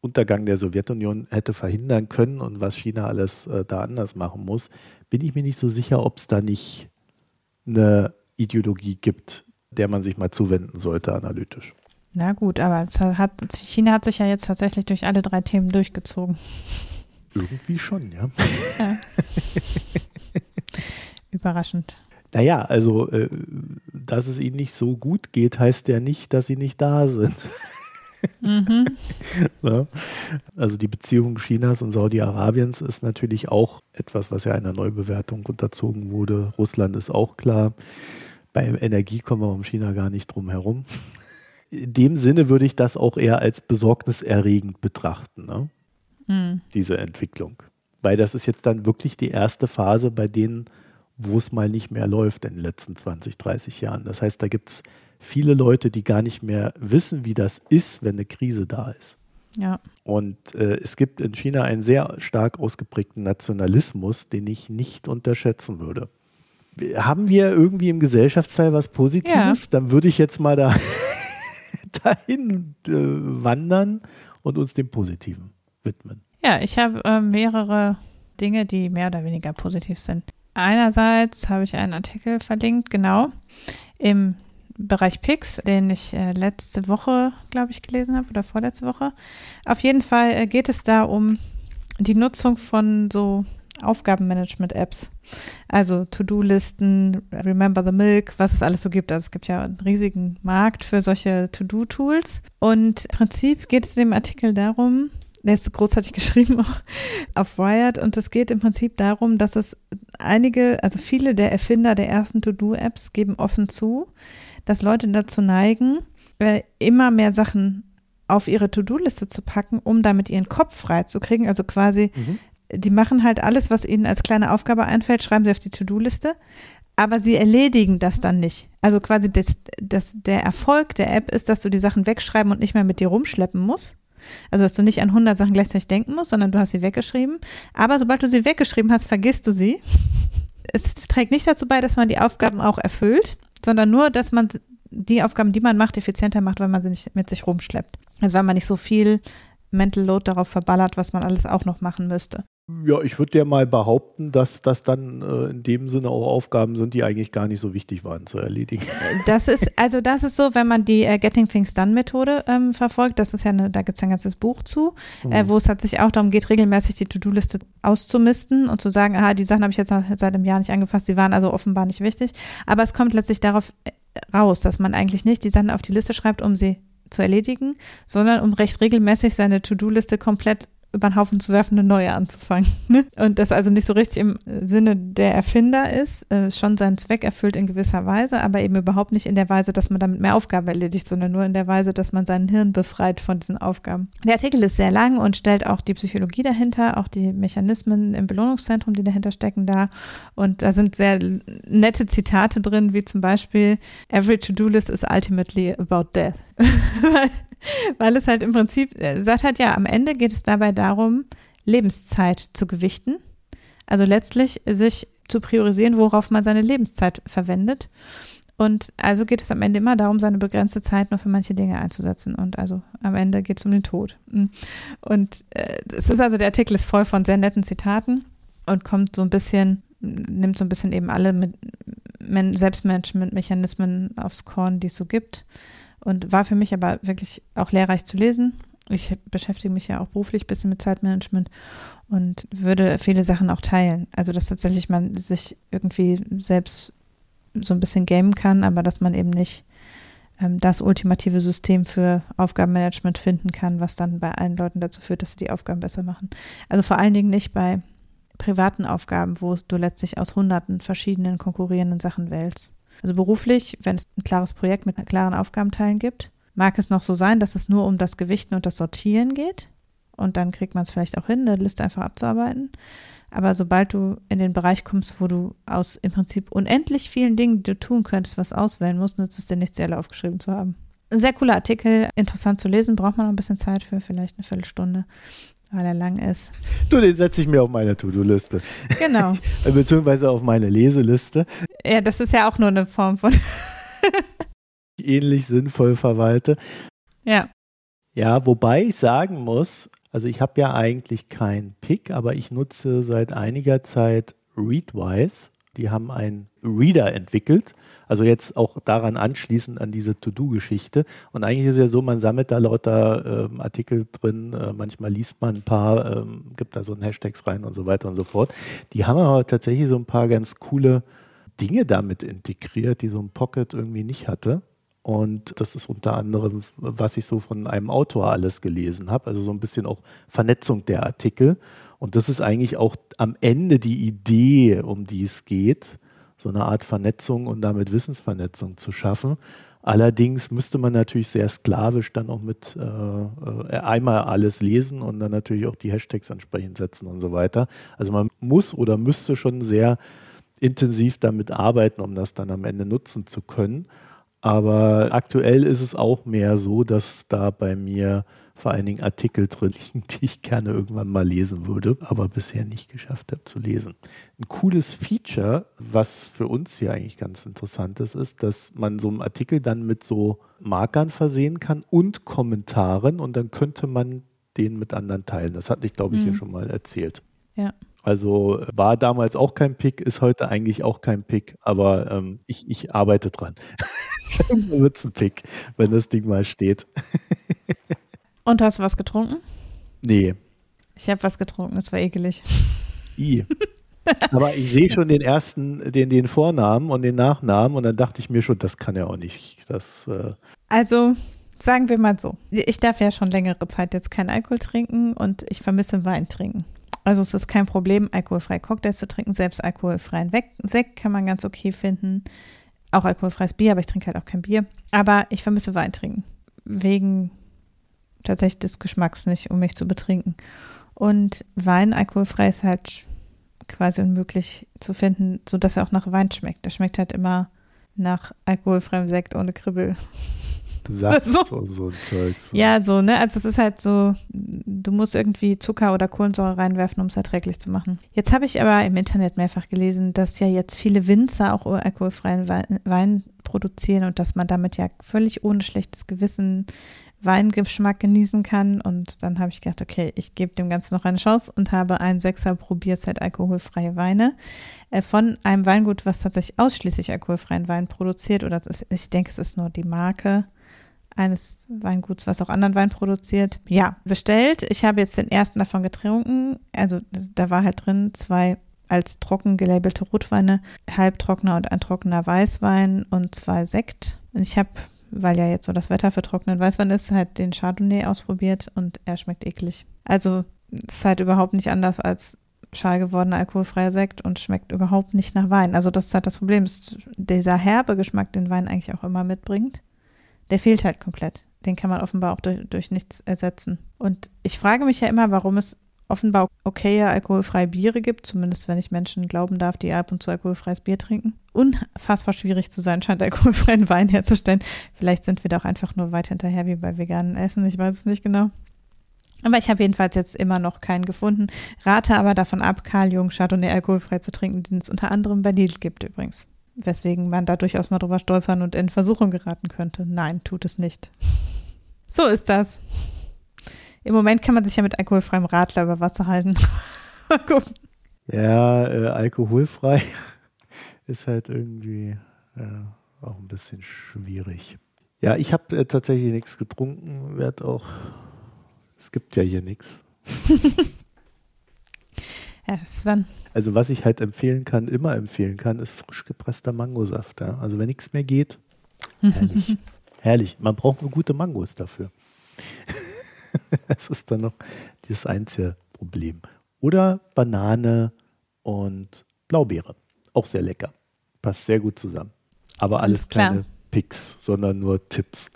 Untergang der Sowjetunion hätte verhindern können und was China alles äh, da anders machen muss, bin ich mir nicht so sicher, ob es da nicht eine Ideologie gibt, der man sich mal zuwenden sollte analytisch. Na gut, aber hat, China hat sich ja jetzt tatsächlich durch alle drei Themen durchgezogen. Irgendwie schon, ja. ja. Überraschend. Naja, also, äh, dass es ihnen nicht so gut geht, heißt ja nicht, dass sie nicht da sind. Mhm. ja. Also die Beziehung Chinas und Saudi-Arabiens ist natürlich auch etwas, was ja einer Neubewertung unterzogen wurde. Russland ist auch klar. Bei Energie kommen wir um China gar nicht drum herum. In dem Sinne würde ich das auch eher als besorgniserregend betrachten. Ne? Mhm. diese Entwicklung. Weil das ist jetzt dann wirklich die erste Phase bei denen, wo es mal nicht mehr läuft in den letzten 20, 30 Jahren. Das heißt, da gibt es viele Leute, die gar nicht mehr wissen, wie das ist, wenn eine Krise da ist. Ja. Und äh, es gibt in China einen sehr stark ausgeprägten Nationalismus, den ich nicht unterschätzen würde. Haben wir irgendwie im Gesellschaftsteil was Positives? Ja. Dann würde ich jetzt mal da dahin äh, wandern und uns dem Positiven widmen. Ja, ich habe äh, mehrere Dinge, die mehr oder weniger positiv sind. Einerseits habe ich einen Artikel verlinkt, genau, im Bereich Pix, den ich äh, letzte Woche, glaube ich, gelesen habe oder vorletzte Woche. Auf jeden Fall äh, geht es da um die Nutzung von so Aufgabenmanagement-Apps. Also To-Do-Listen, Remember the Milk, was es alles so gibt. Also es gibt ja einen riesigen Markt für solche To-Do-Tools. Und im Prinzip geht es in dem Artikel darum, der ist großartig geschrieben auf Wired und es geht im Prinzip darum, dass es einige, also viele der Erfinder der ersten To-Do-Apps geben offen zu, dass Leute dazu neigen, äh, immer mehr Sachen auf ihre To-Do-Liste zu packen, um damit ihren Kopf frei zu kriegen. Also quasi, mhm. die machen halt alles, was ihnen als kleine Aufgabe einfällt, schreiben sie auf die To-Do-Liste, aber sie erledigen das dann nicht. Also quasi das, das, der Erfolg der App ist, dass du die Sachen wegschreiben und nicht mehr mit dir rumschleppen musst also, dass du nicht an 100 Sachen gleichzeitig denken musst, sondern du hast sie weggeschrieben. Aber sobald du sie weggeschrieben hast, vergisst du sie. Es trägt nicht dazu bei, dass man die Aufgaben auch erfüllt, sondern nur, dass man die Aufgaben, die man macht, effizienter macht, weil man sie nicht mit sich rumschleppt. Also, weil man nicht so viel Mental Load darauf verballert, was man alles auch noch machen müsste. Ja, ich würde ja mal behaupten, dass das dann äh, in dem Sinne auch Aufgaben sind, die eigentlich gar nicht so wichtig waren zu erledigen. Das ist, also das ist so, wenn man die äh, Getting Things Done Methode ähm, verfolgt, das ist ja eine, da gibt es ein ganzes Buch zu, mhm. äh, wo es tatsächlich auch darum geht, regelmäßig die To-Do-Liste auszumisten und zu sagen, aha, die Sachen habe ich jetzt seit einem Jahr nicht angefasst, die waren also offenbar nicht wichtig. Aber es kommt letztlich darauf äh, raus, dass man eigentlich nicht die Sachen auf die Liste schreibt, um sie zu erledigen, sondern um recht regelmäßig seine To-Do-Liste komplett über den Haufen zu werfen, eine neue anzufangen. Ne? Und das also nicht so richtig im Sinne der Erfinder ist, äh, schon seinen Zweck erfüllt in gewisser Weise, aber eben überhaupt nicht in der Weise, dass man damit mehr Aufgaben erledigt, sondern nur in der Weise, dass man sein Hirn befreit von diesen Aufgaben. Der Artikel ist sehr lang und stellt auch die Psychologie dahinter, auch die Mechanismen im Belohnungszentrum, die dahinter stecken, dar. Und da sind sehr nette Zitate drin, wie zum Beispiel Every to-do list is ultimately about death. weil es halt im Prinzip, äh, sagt halt ja, am Ende geht es dabei darum, Lebenszeit zu gewichten. Also letztlich sich zu priorisieren, worauf man seine Lebenszeit verwendet. Und also geht es am Ende immer darum, seine begrenzte Zeit nur für manche Dinge einzusetzen. Und also am Ende geht es um den Tod. Mm. Und äh, es ist also, der Artikel ist voll von sehr netten Zitaten und kommt so ein bisschen, nimmt so ein bisschen eben alle mit Selbstmanagement-Mechanismen aufs Korn, die es so gibt und war für mich aber wirklich auch lehrreich zu lesen. Ich beschäftige mich ja auch beruflich ein bisschen mit Zeitmanagement und würde viele Sachen auch teilen. Also, dass tatsächlich man sich irgendwie selbst so ein bisschen gamen kann, aber dass man eben nicht ähm, das ultimative System für Aufgabenmanagement finden kann, was dann bei allen Leuten dazu führt, dass sie die Aufgaben besser machen. Also vor allen Dingen nicht bei privaten Aufgaben, wo du letztlich aus hunderten verschiedenen konkurrierenden Sachen wählst. Also beruflich, wenn es ein klares Projekt mit klaren Aufgabenteilen gibt, mag es noch so sein, dass es nur um das Gewichten und das Sortieren geht. Und dann kriegt man es vielleicht auch hin, eine Liste einfach abzuarbeiten. Aber sobald du in den Bereich kommst, wo du aus im Prinzip unendlich vielen Dingen, die du tun könntest, was auswählen musst, nützt es dir nichts, alle aufgeschrieben zu haben. Ein sehr cooler Artikel, interessant zu lesen, braucht man noch ein bisschen Zeit für, vielleicht eine Viertelstunde weil er lang ist. Du, den setze ich mir auf meine To-Do-Liste. Genau. Beziehungsweise auf meine Leseliste. Ja, das ist ja auch nur eine Form von. ähnlich sinnvoll verwalte. Ja. Ja, wobei ich sagen muss, also ich habe ja eigentlich keinen Pick, aber ich nutze seit einiger Zeit Readwise. Die haben einen Reader entwickelt also jetzt auch daran anschließend an diese To-Do-Geschichte. Und eigentlich ist es ja so, man sammelt da lauter ähm, Artikel drin, äh, manchmal liest man ein paar, ähm, gibt da so ein Hashtags rein und so weiter und so fort. Die haben aber tatsächlich so ein paar ganz coole Dinge damit integriert, die so ein Pocket irgendwie nicht hatte. Und das ist unter anderem, was ich so von einem Autor alles gelesen habe, also so ein bisschen auch Vernetzung der Artikel. Und das ist eigentlich auch am Ende die Idee, um die es geht so eine Art Vernetzung und damit Wissensvernetzung zu schaffen. Allerdings müsste man natürlich sehr sklavisch dann auch mit äh, äh, einmal alles lesen und dann natürlich auch die Hashtags entsprechend setzen und so weiter. Also man muss oder müsste schon sehr intensiv damit arbeiten, um das dann am Ende nutzen zu können. Aber aktuell ist es auch mehr so, dass da bei mir vor allen Dingen Artikel drin liegen, die ich gerne irgendwann mal lesen würde, aber bisher nicht geschafft habe zu lesen. Ein cooles Feature, was für uns hier eigentlich ganz interessant ist, ist, dass man so einen Artikel dann mit so Markern versehen kann und Kommentaren und dann könnte man den mit anderen teilen. Das hatte ich, glaube ich, mhm. hier schon mal erzählt. Ja. Also war damals auch kein Pick, ist heute eigentlich auch kein Pick, aber ähm, ich, ich arbeite dran. wird es ein Pick, wenn das Ding mal steht. Und hast du was getrunken? Nee. Ich habe was getrunken, es war ekelig. I. Aber ich sehe schon den ersten, den, den Vornamen und den Nachnamen und dann dachte ich mir schon, das kann ja auch nicht. Das, äh also sagen wir mal so, ich darf ja schon längere Zeit jetzt keinen Alkohol trinken und ich vermisse Wein trinken. Also es ist kein Problem, alkoholfreie Cocktails zu trinken, selbst alkoholfreien Sekt kann man ganz okay finden. Auch alkoholfreies Bier, aber ich trinke halt auch kein Bier. Aber ich vermisse Wein trinken. Wegen tatsächlich des Geschmacks nicht, um mich zu betrinken. Und Wein alkoholfrei ist halt quasi unmöglich zu finden, sodass er auch nach Wein schmeckt. Der schmeckt halt immer nach alkoholfreiem Sekt ohne Kribbel. Saft so. und so ein Zeug. So. Ja, so, ne? Also es ist halt so, du musst irgendwie Zucker oder Kohlensäure reinwerfen, um es erträglich zu machen. Jetzt habe ich aber im Internet mehrfach gelesen, dass ja jetzt viele Winzer auch alkoholfreien Wein produzieren und dass man damit ja völlig ohne schlechtes Gewissen Weingeschmack genießen kann. Und dann habe ich gedacht, okay, ich gebe dem Ganzen noch eine Chance und habe einen Sechser Probierzeit alkoholfreie Weine äh, von einem Weingut, was tatsächlich ausschließlich alkoholfreien Wein produziert. Oder ich denke, es ist nur die Marke eines Weinguts, was auch anderen Wein produziert. Ja, bestellt. Ich habe jetzt den ersten davon getrunken. Also da war halt drin zwei als trocken gelabelte Rotweine, halbtrockener und ein trockener Weißwein und zwei Sekt. Und ich habe weil ja jetzt so das Wetter für trockenen Weißwein ist, halt den Chardonnay ausprobiert und er schmeckt eklig. Also es ist halt überhaupt nicht anders als schal gewordener alkoholfreier Sekt und schmeckt überhaupt nicht nach Wein. Also das ist halt das Problem. Dieser herbe Geschmack, den Wein eigentlich auch immer mitbringt, der fehlt halt komplett. Den kann man offenbar auch durch, durch nichts ersetzen. Und ich frage mich ja immer, warum es offenbar okaye alkoholfreie Biere gibt, zumindest wenn ich Menschen glauben darf, die ab und zu alkoholfreies Bier trinken. Unfassbar schwierig zu sein scheint, alkoholfreien Wein herzustellen. Vielleicht sind wir da auch einfach nur weit hinterher wie bei veganen Essen, ich weiß es nicht genau. Aber ich habe jedenfalls jetzt immer noch keinen gefunden. Rate aber davon ab, Karl Jung Chardonnay alkoholfrei zu trinken, den es unter anderem bei Lidl gibt übrigens. Weswegen man da durchaus mal drüber stolpern und in Versuchung geraten könnte. Nein, tut es nicht. So ist das. Im Moment kann man sich ja mit alkoholfreiem Radler über Wasser halten. Mal gucken. Ja, äh, alkoholfrei ist halt irgendwie äh, auch ein bisschen schwierig. Ja, ich habe äh, tatsächlich nichts getrunken, werde auch. Es gibt ja hier nichts. ja, ist dann. Also was ich halt empfehlen kann, immer empfehlen kann, ist frisch gepresster Mangosaft. Ja? Also wenn nichts mehr geht, herrlich. herrlich. Man braucht nur gute Mangos dafür. das ist dann noch das einzige Problem. Oder Banane und Blaubeere. Auch sehr lecker. Passt sehr gut zusammen. Aber alles, keine Picks, sondern nur Tipps.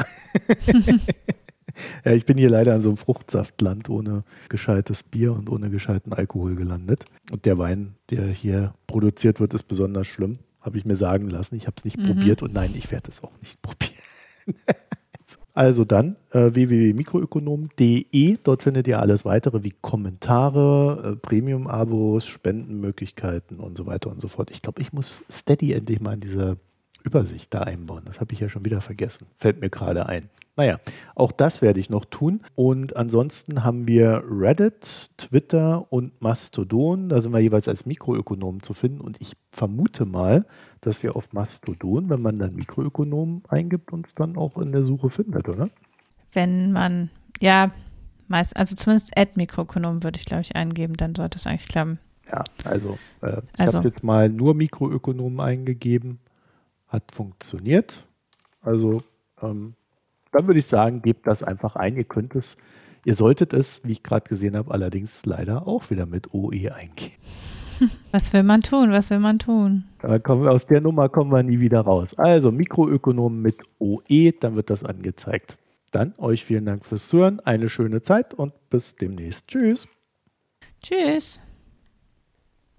ja, ich bin hier leider an so einem Fruchtsaftland ohne gescheites Bier und ohne gescheiten Alkohol gelandet. Und der Wein, der hier produziert wird, ist besonders schlimm. Habe ich mir sagen lassen. Ich habe es nicht mhm. probiert und nein, ich werde es auch nicht probieren. Also dann äh, www.mikroökonom.de. Dort findet ihr alles weitere wie Kommentare, äh, Premium-Abos, Spendenmöglichkeiten und so weiter und so fort. Ich glaube, ich muss Steady endlich mal in diese Übersicht da einbauen. Das habe ich ja schon wieder vergessen. Fällt mir gerade ein. Naja, auch das werde ich noch tun. Und ansonsten haben wir Reddit, Twitter und Mastodon. Da sind wir jeweils als Mikroökonomen zu finden. Und ich vermute mal, dass wir auf Mastodon, wenn man dann Mikroökonomen eingibt, uns dann auch in der Suche findet, oder? Wenn man, ja, meist, also zumindest Ad Mikroökonom würde ich, glaube ich, eingeben, dann sollte es eigentlich klappen. Ja, also äh, ich also. habe jetzt mal nur Mikroökonomen eingegeben. Hat funktioniert. Also ähm, dann würde ich sagen, gebt das einfach ein. Ihr könnt es, ihr solltet es, wie ich gerade gesehen habe, allerdings leider auch wieder mit OE eingehen. Was will man tun? Was will man tun? Da kommen wir, aus der Nummer kommen wir nie wieder raus. Also Mikroökonomen mit OE, dann wird das angezeigt. Dann euch vielen Dank fürs Zuhören, eine schöne Zeit und bis demnächst. Tschüss. Tschüss.